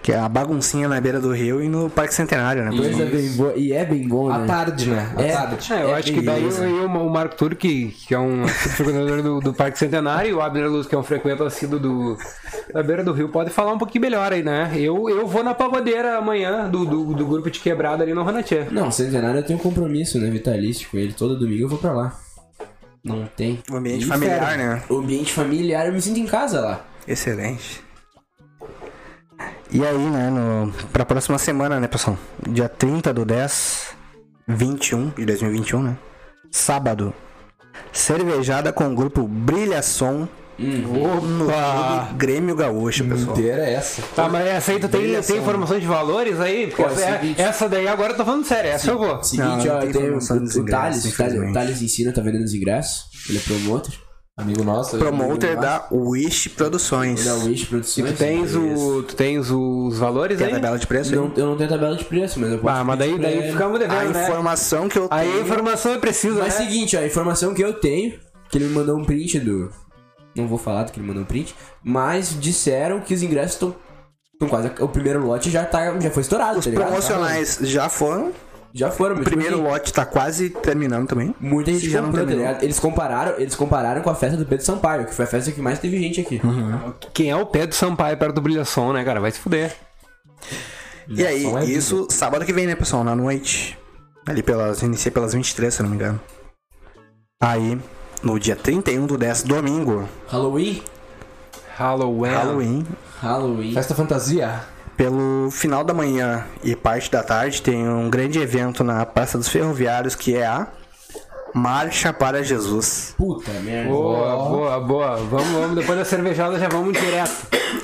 Que é a baguncinha na beira do rio e no Parque Centenário, né? Coisa bem boa. E é bem bom, À né? tarde, né? À É. tarde. É, eu É acho que daí eu e o Marco Turque, que é um frequentador do, do Parque Centenário, e o Abner Luz, que é um frequentador assíduo do, da beira do rio, pode falar um pouquinho melhor aí, né? Eu, eu vou na pagodeira amanhã do, do, do grupo de quebrada ali no Ronatier. Não, Centenário eu tenho um compromisso, né? Vitalício com ele. Todo domingo eu vou pra lá. Não tem. O ambiente E familiar, né? O ambiente familiar, eu me sinto em casa lá. Excelente. E aí, né, no, pra próxima semana, né, pessoal? Dia 30 do 10, 21 de 2021, né? Sábado. Cervejada com o grupo Brilha Som no Clube Grêmio Gaúcho, pessoal. Inteira é essa. Tá, mas essa aí tu tem, tem informações de valores aí? Porque Ó, é o essa, é- seguinte- essa daí agora eu tô falando sério, essa eu vou. Seguinte, não ó, tem tem o, informação dos o, ingressos, Thales, Thales, infelizmente. o Thales ensina, tá vendendo os ingressos. Ele é promotor. Amigo nosso. Promoter da Wish Produções. Da Wish E Produções. tu tens, o, tu tens os valores Tem a aí? tabela de preço? aí? Não, eu não tenho tabela de preço, mas eu posso. Ah, mas daí, daí ele. ficamos A devendo, né? informação que eu Aí a tenho... informação é precisa, Mas né? seguinte, ó, a informação que eu tenho, que ele me mandou um print do. Não vou falar do que ele mandou um print, mas disseram que os ingressos estão. Estão quase. O primeiro lote já, tá, já foi estourado, Os tá ligado? promocionais já foram. Já foram, O tipo primeiro assim, lote tá quase terminando também. Muita gente já não comprou, tá terminou. ligado? Eles compararam, eles compararam com a festa do Pedro Sampaio, que foi a festa que mais teve gente aqui. Quem é o Pedro Sampaio perto do Brilhação, né, cara? Vai se fuder. E aí, é isso sábado que vem, né, pessoal? Na noite. Ali pelas. Iniciei pelas 23, se eu não me engano. Aí, no dia 31 do 10, domingo, Halloween? Halloween. Halloween, Halloween. Festa fantasia. Pelo final da manhã e parte da tarde, tem um grande evento na Praça dos Ferroviários que é a Marcha para Jesus. Puta merda. Boa, boa, boa. Vamos, vamos. Depois da cervejada já vamos direto.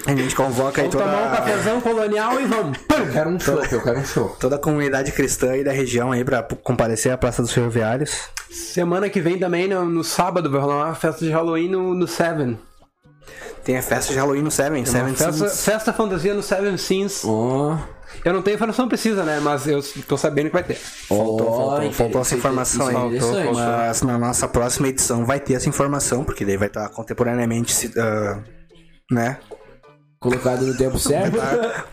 A gente convoca aí Vamos toda, tomar um cafezão colonial e vamos. Eu quero um show, eu quero um show. toda a comunidade cristã aí da região aí pra comparecer à Praça dos Ferroviários. Semana que vem também, no, no sábado, vai rolar uma festa de Halloween no, no Seven. Tem a festa de Halloween no Seven, Seven Festa, Sins. festa fantasia no Seven Sins. Ó. Eu não tenho informação precisa, né? Mas eu tô sabendo que vai ter. Faltou, faltou, faltou essa informação aí. Interessante. Mas na nossa próxima edição vai ter essa informação, porque daí vai estar contemporaneamente ah, né, Colocado no tempo certo.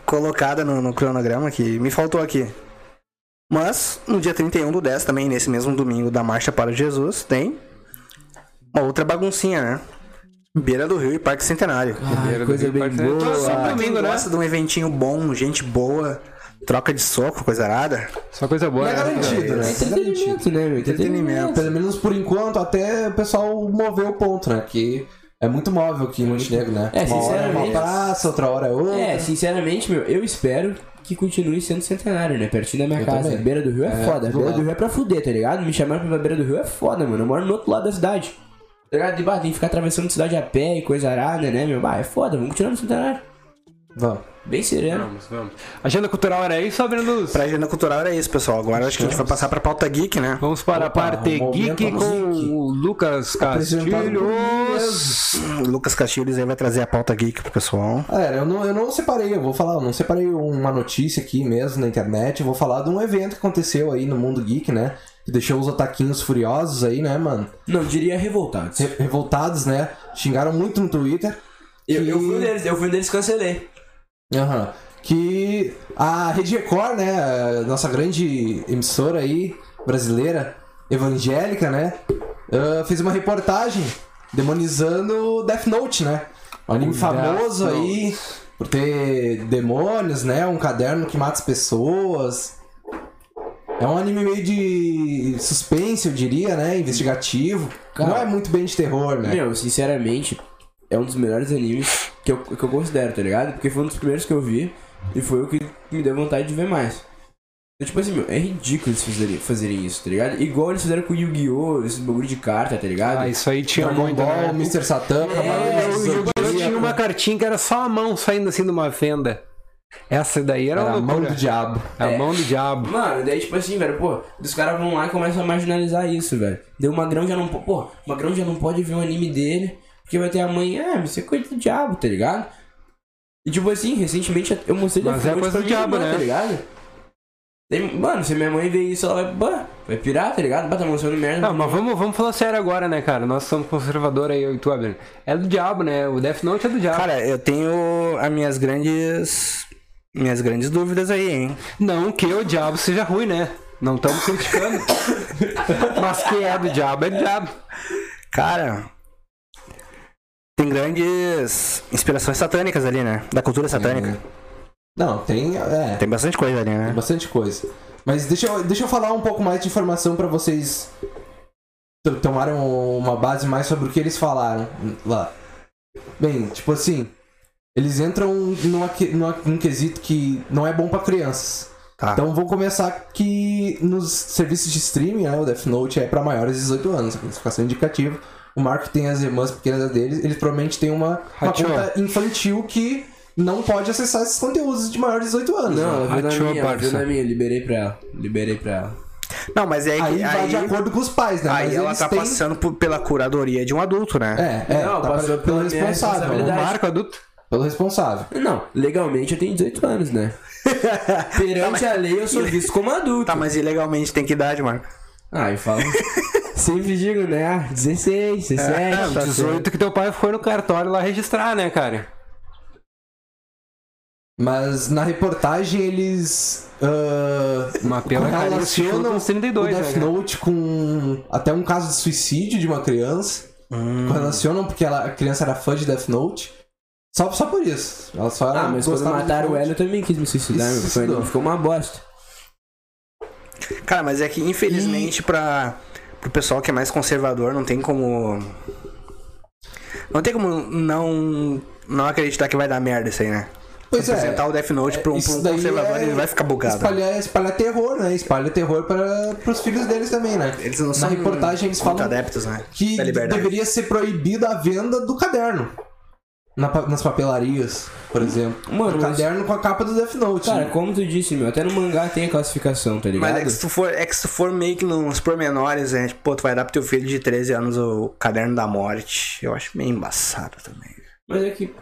colocada no, no cronograma que me faltou aqui. Mas no dia 31 do 10 também, nesse mesmo domingo da Marcha para Jesus, tem uma outra baguncinha, né? Beira do Rio e Parque Centenário. Ai, coisa bem só boa. Quem domingo, né? gosta de um eventinho bom, gente boa, troca de soco, coisa arada. Só coisa boa. É né? garantido, né? É garantido. Entretenimento, né, meu? Entretenimento. Pelo menos por enquanto, até o pessoal mover o ponto, né? Que é muito móvel aqui em Montenegro, né? É, Uma hora é uma sinceramente. praça, outra hora é outra. É, sinceramente, meu, eu espero que continue sendo centenário, né? Pertinho da minha Eu casa. também. Beira do Rio é, É, foda. Beira lado. do Rio é pra fuder, tá ligado? Me chamaram pra Beira do Rio é foda, mano. Eu moro no outro lado da cidade. Tá ligado? De bah, tem que ficar atravessando cidade a pé e coisa arada, né, meu? Bah, é foda, vamos continuar no centenário. Vamos. Bem sereno. Vamos, vamos. Agenda cultural era isso, Abrindo Pra agenda cultural era isso, pessoal. Agora acho que a gente vai passar pra pauta geek, né? Vamos para a Opa, parte um momento geek com geek. o Lucas por Castilhos. O Lucas Castilhos aí vai trazer a pauta geek pro pessoal. Galera, eu não, eu não separei, eu vou falar, eu não separei uma notícia aqui mesmo na internet, eu vou falar de um evento que aconteceu aí no mundo geek, né? Que deixou os ataquinhos furiosos aí, né, mano? Não, diria revoltados. Re- revoltados, né? Xingaram muito no Twitter. Eu, eu que- fui um deles, eu fui um deles e cancelei. Aham. Que a Rede Record, né? a Nossa grande emissora aí, brasileira, evangélica, né? ah, fez uma reportagem demonizando Death Note, né? Um anime famoso aí por ter demônios, né? Um caderno que mata as pessoas. É um anime meio de suspense, eu diria, né? Investigativo. Cara, Não é muito bem de terror, né? Meu, sinceramente, é um dos melhores animes que eu, que eu considero, tá ligado? Porque foi um dos primeiros que eu vi e foi o que me deu vontade de ver mais. Então, tipo assim, meu, é ridículo eles fazerem, fazerem isso, tá ligado? Igual eles fizeram com o Yu-Gi-Oh!, esses bagulho de carta, tá ligado? Ah, isso aí tinha Dragon muito. Ball, né? Mr. Satan, É, Cavaleiros o do Yu-Gi-Oh! Zodíaco. tinha uma cartinha que era só a mão saindo assim de uma fenda. Essa daí era, Era uma a mão do diabo. A É. mão do diabo. Mano, daí tipo assim, velho, pô, os caras vão lá e começam a marginalizar isso, velho. Daí o Magrão já não pode, pô, o Magrão já não pode ver um anime dele, porque vai ter a mãe, ah, mas você é coisa do diabo, tá ligado? E tipo assim, recentemente eu mostrei Mas é coisa pra do minha diabo, irmã, né? Tá ligado? Daí, mano, se minha mãe ver isso, ela vai, bah, vai pirar, tá ligado? Bah, tá mostrando merda. Não, mas vamos, vamos falar sério agora, né, cara? Nós somos conservadores aí, eu e tu, Abner. É do diabo, né? O Death Note é do diabo. Cara, eu tenho as minhas grandes. Minhas grandes dúvidas aí, hein? Não que o diabo seja ruim, né? Não estamos criticando. mas que é do diabo, é do diabo. Cara. Tem grandes inspirações satânicas ali, né? Da cultura satânica. Não, tem. É, Tem bastante coisa ali, tem né? bastante coisa. Mas deixa eu, deixa eu falar um pouco mais de informação pra vocês tomarem uma base mais sobre o que eles falaram lá. Bem, tipo assim, eles entram numa, numa- num quesito que não é bom pra crianças. Tá. Então vou começar que nos serviços de streaming, né, o Death Note é pra maiores de 18 anos, classificação indicativa. O Marco tem as irmãs pequenas deles, eles provavelmente têm uma, uma conta infantil que não pode acessar esses conteúdos de maiores de 18 anos. Não, né? viu na minha, viu na minha, liberei pra ela. Liberei pra ela. Não, mas é que. Aí vai de acordo com os pais, né? aí Mas ela eles tá têm- passando por- pela curadoria de um adulto, né? É, é, Não, tá passou pelo pela minha responsável. Marco adulto. Pelo responsável. Não, legalmente eu tenho 18 anos, né? <laughs> Perante a lei eu sou visto como adulto. Tá, mas ilegalmente tem que idade, Marco? Ah, eu falo. Sempre digo, né? Ah, 16, 17. É, tá 18 que teu pai foi no cartório lá registrar, né, cara? Mas na reportagem eles. se chuta correlacionam uns 32, o Death né? Note com até um caso de suicídio de uma criança. Correlacionam porque ela- a criança era fã de Death Note. Só, só por isso. Ela só era Ah, mas quando mataram o Hélio eu também quis me suicidar, meu. Foi, suicidou. ficou uma bosta. Cara, mas é que infelizmente pra, pro pessoal que é mais conservador não tem como. Não tem como não, não acreditar que vai dar merda isso aí, né? Pois é. Apresentar o Death Note pra um, pra um conservador, é ele vai ficar bugado. Espalhar, espalhar terror, né? Espalha terror para os filhos deles também, né? Eles não Na são reportagem eles falam adeptos, né? que deveria ser proibida a venda do caderno. Na nas papelarias, por exemplo. Mano, o mas- caderno com a capa do Death Note. Cara, como tu disse, meu, até no mangá tem a classificação, tá ligado? Mas é que, se tu for, é que se tu for meio que nos pormenores, né? Tipo, pô, tu vai dar pro teu filho de 13 anos o caderno da morte. Eu acho meio embaçado também. Mas é que.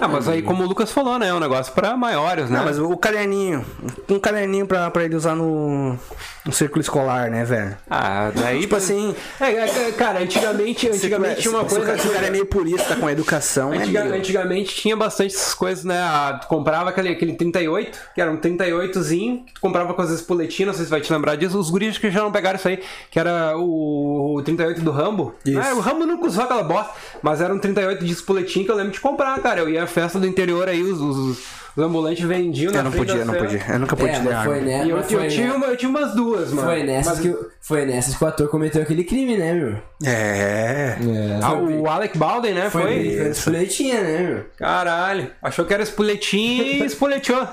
Ah, mas aí, como o Lucas falou, né? É um negócio pra maiores, né? Não, mas o caderninho. Um caderninho pra, pra ele usar no, no círculo escolar, né, velho? Ah, daí. Tipo assim. É, é, cara, antigamente, antigamente tinha uma coisa. Se o cara é meio purista com a educação, é Antiga- antigamente tinha bastante essas coisas, né? Ah, tu comprava aquele, aquele 38, que era um 38zinho, que tu comprava com as espoletinhas, não sei se vai te lembrar disso. Os guris que já não pegaram isso aí, que era o, o 38 do Rambo. Isso. Ah, o Rambo nunca usou aquela bosta, mas era um 38 de espoletinho que eu lembro de comprar, cara. Eu ia à festa do interior aí, os, os, os ambulantes vendiam na Eu não podia, não feira. podia. Eu nunca pude É, foi, né? E eu, foi, tinha né? uma, eu tinha umas duas, mano. Foi nessas, Mas- que, o- foi nessas que o ator cometeu aquele crime, né, meu? É. É. Ah, o Alec Baldwin, né? Foi. Foi espoletinha, né, meu? Caralho. Achou que era espoletinho e espoleteou.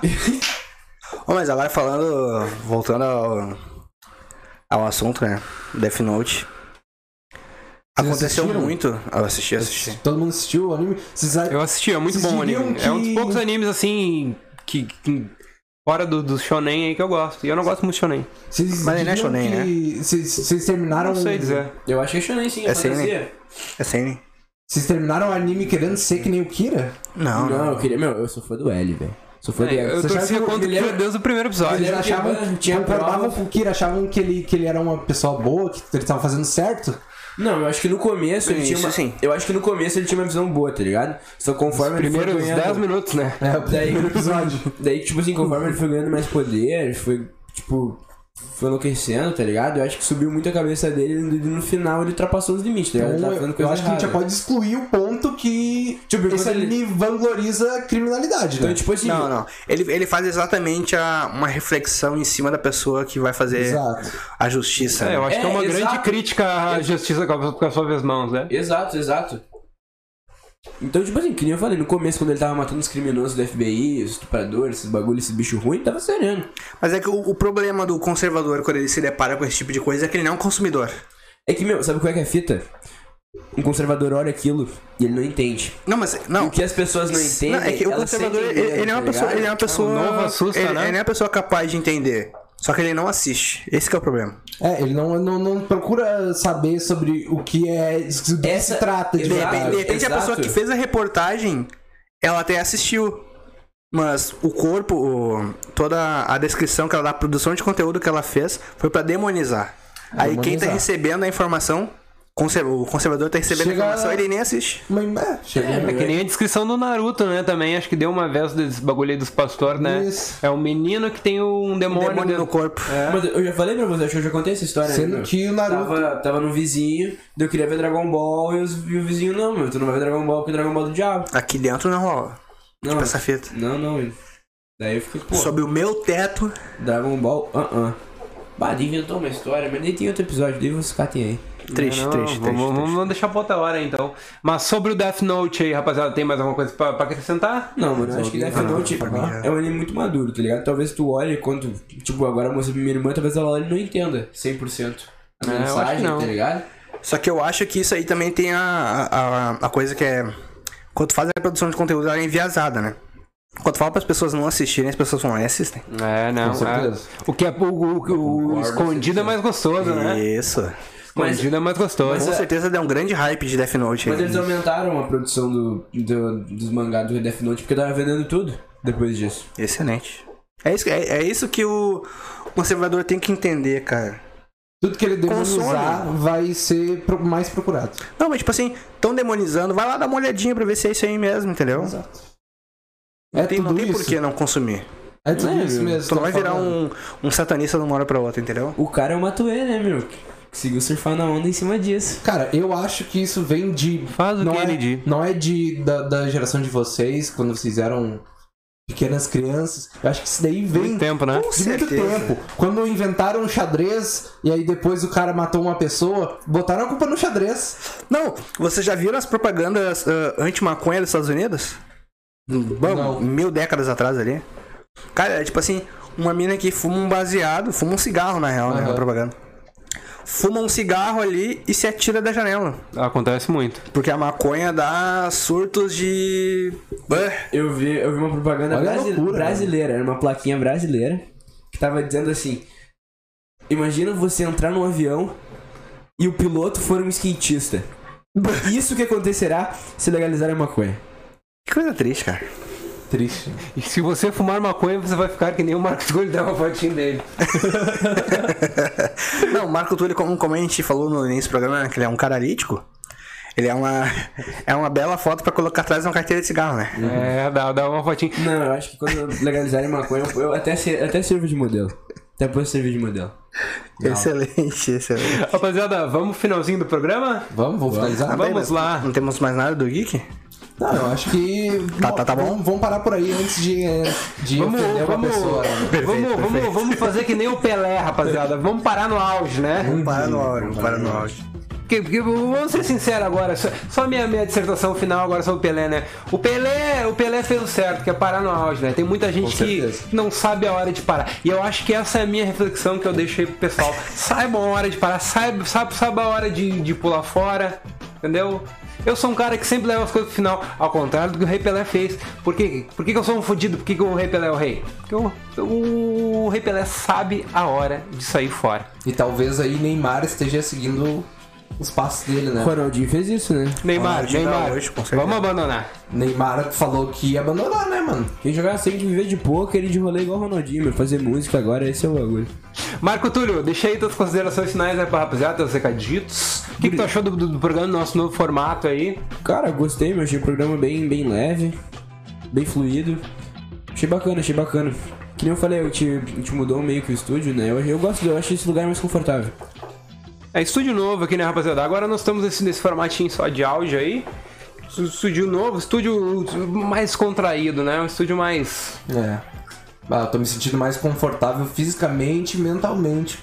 Ô, mas agora falando, voltando ao, ao assunto, né? Death Note. Aconteceu assistiram? muito. Eu assisti, assisti. Todo mundo assistiu o anime? Vocês Eu assisti, é muito Vocês bom o anime. que- É um dos poucos animes assim que. que- fora do, do shonen aí que eu gosto. E eu não gosto muito de shonen. Vocês Mas ele não é shonen, que Vocês vocês terminaram. Não sei dizer. Eu acho que é shonen sim, é, É fantasia. É sem. Vocês terminaram o anime querendo ser que nem o Kira? Não, Não, não. eu queria. Meu, eu sou fã do L, velho. Sou fã do L. Eu torcia que contra o ele era- Kira desde o primeiro episódio. Eles que achavam, tinha- tinha concordavam prova. com o Kira, achavam que ele, que ele era uma ele. Não, eu acho que no começo ele tinha uma. sim. Eu acho que no começo ele tinha uma visão boa, tá ligado? Só conforme ele Primeiros foi ganhando. 10 minutos, né? É, Daí-. <laughs> Daí, tipo assim, conforme ele foi ganhando mais poder, foi, tipo, foi enlouquecendo, tá ligado? Eu acho que subiu muito a cabeça dele e no final ele ultrapassou os limites, tá ligado? Ele Então, fazendo eu acho que a gente já errada. pode excluir o ponto que Tipo, esse quando ele- anime vangloriza a criminalidade, Então, né? tipo assim, Não, não. Ele, ele faz exatamente a, uma reflexão em cima da pessoa que vai fazer Exato. a justiça. É, né? eu acho que é É, uma grande exato. crítica à justiça com as suas mãos, né? Exato, exato. Então, tipo assim, que nem eu falei, no começo, quando ele tava matando os criminosos do FBI, os estupradores, esses bagulho, esses bichos ruins, tava sereno. Mas é que o, o problema do conservador quando ele se depara com esse tipo de coisa é que ele não é um consumidor. É que, meu, sabe qual é que é a fita? Um conservador olha aquilo e ele não entende. Não, mas. Não. O que as pessoas não entendem. Não, é que o conservador, ele, medo, ele é uma tá pessoa. Ele é uma pessoa. O novo assusta, ele, né? ele é uma pessoa capaz de entender. Só que ele não assiste. Esse que é o problema. É, ele não, não, não procura saber sobre o que é. do que Essa- se trata de repente, de repente a pessoa que fez a reportagem, ela até assistiu. Mas o corpo, o- toda a descrição que ela dá, a produção de conteúdo que ela fez, foi pra demonizar. Aí quem tá Demonizar. recebendo a informação, conser- o conservador tá recebendo Chega- informação, ele nem assiste. Mas, é, chega. É que nem a descrição do Naruto, né? Também acho que deu uma vez desse bagulho aí dos pastores, né? Isso. É um menino que tem um demônio, Demônio dentro- no corpo. É. Mas eu já falei pra você, acho que eu já contei essa história. Sendo né, meu? que o Naruto. Tava, tava no vizinho, eu queria ver Dragon Ball e, os- e o vizinho, não, meu, tu não vai ver Dragon Ball porque Dragon Ball é do diabo. Aqui dentro não rola. Não, Tipo essa fita. não, não. Daí eu fiquei, pô, Sob o meu teto. Dragon Ball, ah, ah. Bah, ele inventou uma história, mas nem tem outro episódio, daí vocês catem aí. Triste, Não, triste, vamos, triste, vamos, triste. vamos deixar pra outra hora então. Mas sobre o Death Note aí, rapaziada, tem mais alguma coisa pra, pra acrescentar? Não, mano, eu acho que Death Note é um anime muito maduro, tá ligado? Talvez tu olhe quando, tipo, agora a moça minha irmã, talvez ela olhe e não entenda 100% a É, mensagem, tá ligado? Só que eu acho que isso aí também tem a, a, a coisa que é. Quando tu faz a produção de conteúdo, ela é enviesada, né? Quando tu fala para as pessoas não assistirem, as pessoas vão lá e assistem. É, não. Com certeza. é. O que é o, o- o escondido é mais gostoso, né? Isso. Mas- Escondido é mais gostoso. mas Com é- certeza deu um grande hype de Death Note. Mas aí. eles aumentaram a produção do, do- dos mangás do Death Note porque tava vendendo tudo depois disso. Excelente. É isso, é, é isso que o conservador tem que entender, cara. Tudo que ele demonizar vai ser mais procurado. Não, mas tipo assim, tão demonizando, vai lá dar uma olhadinha pra ver se é isso aí mesmo, entendeu? Exato. Não É tem, não tudo tem por que não consumir. É tudo É, isso mesmo. Tu não vai tá virar falando. um, um satanista de uma hora pra outra, entendeu? O cara é o Matuê, né, meu? Conseguiu surfar na onda em cima disso. Cara, eu acho que isso vem de. Faz o não que é, ele diz. Não é de, da, da geração de vocês, quando vocês eram pequenas crianças. Eu acho que isso daí vem Muito tempo, né? Com de muito certeza. tempo. Quando inventaram o xadrez e aí depois o cara matou uma pessoa, botaram a culpa no xadrez. Não, vocês já viram as propagandas ah, anti-maconha dos Estados Unidos? Bom, Não. mil décadas atrás ali. Cara, é tipo assim, uma mina que fuma um baseado, fuma um cigarro na real, né? Aham. Na propaganda. Fuma um cigarro ali e se atira da janela. Acontece muito. Porque a maconha dá surtos de. Eu vi, eu vi uma propaganda brasi- loucura, brasileira, era uma plaquinha brasileira, que tava dizendo assim: Imagina você entrar num avião e o piloto for um skatista. <laughs> Isso que acontecerá se legalizarem a maconha. Que coisa triste, cara. Triste. E se você fumar maconha, você vai ficar que nem o Marcos Túlio dá uma fotinha dele. <laughs> Não, o Marco Túlio, como, como a gente falou no início do programa, né, que ele é um caralítico. Ele é uma, é uma bela foto pra colocar atrás de uma carteira de cigarro, né? É, dá, dá uma fotinha. Não, eu acho que quando legalizarem maconha, eu- até, ser- até sirvo de modelo. Até posso servir de modelo. Excelente, excelente. Rapaziada, vamos pro finalzinho do programa? Vamos, vamos finalizar? Bem, Vamos lá. Não temos mais nada do Geek? Não, eu acho que. Tá, tá, tá bom. Vamos, vamos parar por aí antes de, eh, de Vamos, ofender uma vamos, pessoa. né? <laughs> vamos, vamos, vamos fazer que nem o Pelé, rapaziada. Vamos parar no auge, né? Vamos parar no áudio, vamos parar no áudio. Porque, porque vamos ser sinceros agora, só, só minha, minha dissertação final agora sobre o Pelé, né? O Pelé, o Pelé fez o certo, que é parar no auge, né? Tem muita gente que não sabe a hora de parar. E eu acho que essa é a minha reflexão que eu deixei pro pessoal. <laughs> Saibam a hora de parar, saiba, sabe, saiba a hora de, de pular fora, entendeu? Eu sou um cara que sempre leva as coisas pro final, ao contrário do que o Rei Pelé fez. Por quê? Por que, eu sou um fodido? Por que, que o Rei Pelé é o rei? Porque o, o Rei Pelé sabe a hora de sair fora. E talvez aí Neymar esteja seguindo os passos dele, né? O Ronaldinho fez isso, né? Neymar, Ronaldinho Neymar, Gaúcho, com certeza. vamos abandonar. Neymar falou que ia abandonar, né, mano? Quem jogar sem de viver de poker e de rolê igual o Ronaldinho, meu. Fazer música agora, esse é o bagulho. Marco Túlio, deixa aí tuas considerações finais aí pra rapaziada, teus recaditos. O que, que tu achou do, do, do programa, do nosso novo formato aí? Cara, gostei, meu. Achei o programa bem, bem leve, bem fluido. Achei bacana, achei bacana. Que nem eu falei, a gente mudou meio que o estúdio, né? Eu, eu gosto, eu acho esse lugar mais confortável. É estúdio novo aqui, né, rapaziada? Agora nós estamos nesse, nesse formatinho só de áudio aí. Estúdio novo, estúdio mais contraído, né? Um estúdio mais. É. Ah, tô me sentindo mais confortável fisicamente e mentalmente.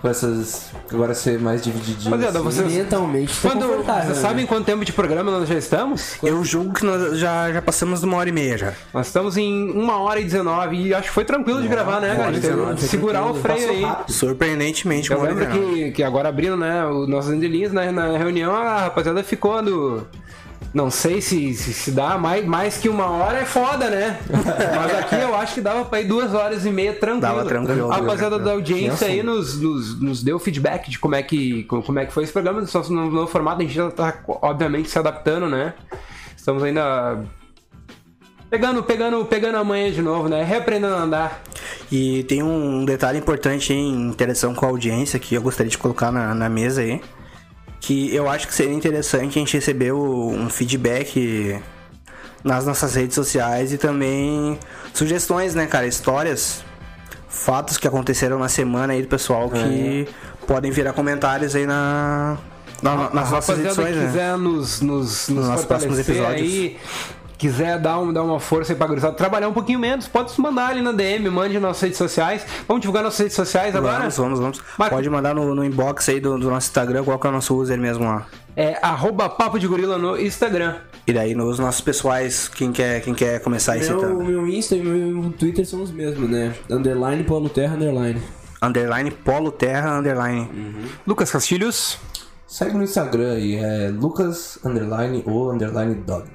Com essas. Agora ser mais divididinho. Rapaziada, assim. vocês. Mentalmente, Quando, vocês né? sabem quanto tempo de programa nós já estamos? Eu julgo que nós já, já passamos de uma hora e meia já. Nós estamos em 1 hora e 19 e acho que foi tranquilo de gravar, né, cara? A gente teve que 19, segurar o freio aí. rápido. Surpreendentemente, Eu uma lembro que, que agora abrindo, né, os nossos endelinhos na, na reunião, a rapaziada ficou do. Não sei se, se, se dá mais, mais que uma hora é foda, né? <laughs> Mas aqui eu acho que dava pra ir duas horas e meia tranquilo. Dava tranquilo, A rapaziada da audiência aí nos, nos, nos deu feedback de como é que, como é que foi esse programa. Só no novo formato a gente já tá, obviamente, se adaptando, né? Estamos ainda. Pegando, pegando, pegando a manhã de novo, né? Reaprendendo a andar. E tem um detalhe importante em interação com a audiência que eu gostaria de colocar na, na mesa aí. Que eu acho que seria interessante a gente receber um feedback nas nossas redes sociais e também sugestões, né, cara? Histórias, fatos que aconteceram na semana aí do pessoal que podem virar comentários aí na, na- nas nossas edições, né? quiser nos, nos, nos nossos próximos episódios. aí, quiser dar, um, dar uma força aí pra gurizada, trabalhar um pouquinho menos, pode mandar ali na DM, mande nas nossas redes sociais. Vamos divulgar nossas redes sociais agora? Vamos, vamos, vamos. Marco- Pode mandar no, no inbox aí do, do nosso Instagram, qual que é o nosso user mesmo lá. É arroba Papo de Gorila no Instagram. E daí nos nossos pessoais, quem quer, quem quer começar aí Meu, citando? meu Insta e meu Twitter são os mesmos, né? Underline, Paulo Terra, underline. Underline Polo Terra, underline. Lucas Castilhos. Segue no Instagram aí, é Lucas underline ou underline dog.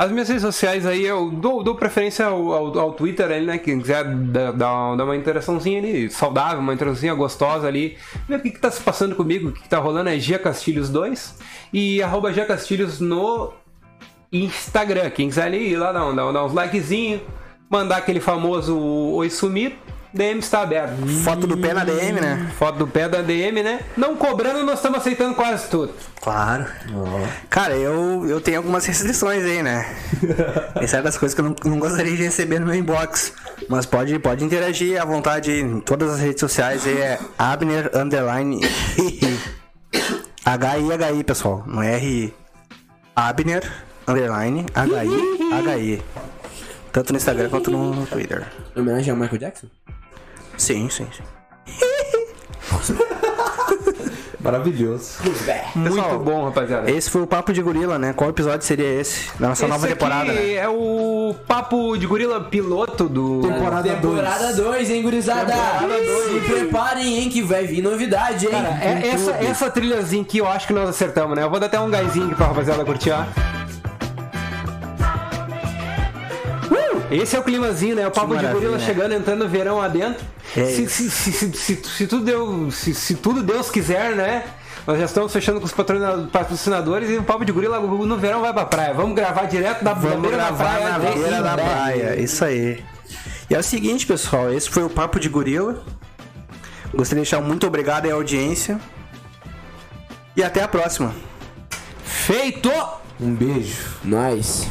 As minhas redes sociais aí, eu dou, dou preferência ao, ao, ao Twitter ali, né? Quem quiser dar, dar uma interaçãozinha ali, saudável, uma interaçãozinha gostosa ali. Ver o que, que tá se passando comigo, o que, que tá rolando é Gia Castilhos 2 e arroba Gia Castilhos no Instagram. Quem quiser ali ir lá dar, um- dar, dar uns likezinhos, mandar aquele famoso Oi Sumir, DM está aberto. Foto do pé na DM, né? Foto do pé da DM, né? Não cobrando, nós estamos aceitando quase tudo. Claro. Cara, eu, eu tenho algumas restrições aí, né? Tem certas coisas que eu não, não gostaria de receber no meu inbox. Mas pode, pode interagir à vontade. Em todas as redes sociais aí é Abner Underline HI, pessoal. Não é RI. Abner Underline HI, HI. Tanto no Instagram quanto no Twitter. Em homenagem ao Michael Jackson? Sim, sim, sim. <laughs> Maravilhoso. Muito Pessoal, bom, rapaziada. Esse foi o Papo de Gorila, né? Qual episódio seria esse? Da nossa Esse nova aqui temporada, né? é o papo de gorila piloto do. Temporada 2. Temporada 2, hein, gurizada? Se preparem, hein, que vai vir novidade, hein? Cara, é essa, essa trilhazinha que eu acho que nós acertamos, né? Eu vou dar até um gásinho aqui pra rapaziada curtir, ó. Esse é o climazinho, né? O papo de gorila né? chegando, entrando no verão adentro. É se, se, se, se, se- se tudo deu, se, se tudo Deus quiser, né? Nós já estamos fechando com os patrocina- patrocinadores e o papo de gorila no verão vai pra praia. Vamos gravar direto da, da Vamos beira da gravar praia. na beira da praia, isso aí. E é o seguinte, pessoal, esse foi o Papo de Gorila. Gostaria de deixar muito obrigado à audiência. E até a próxima. Feito! Um beijo. Nice.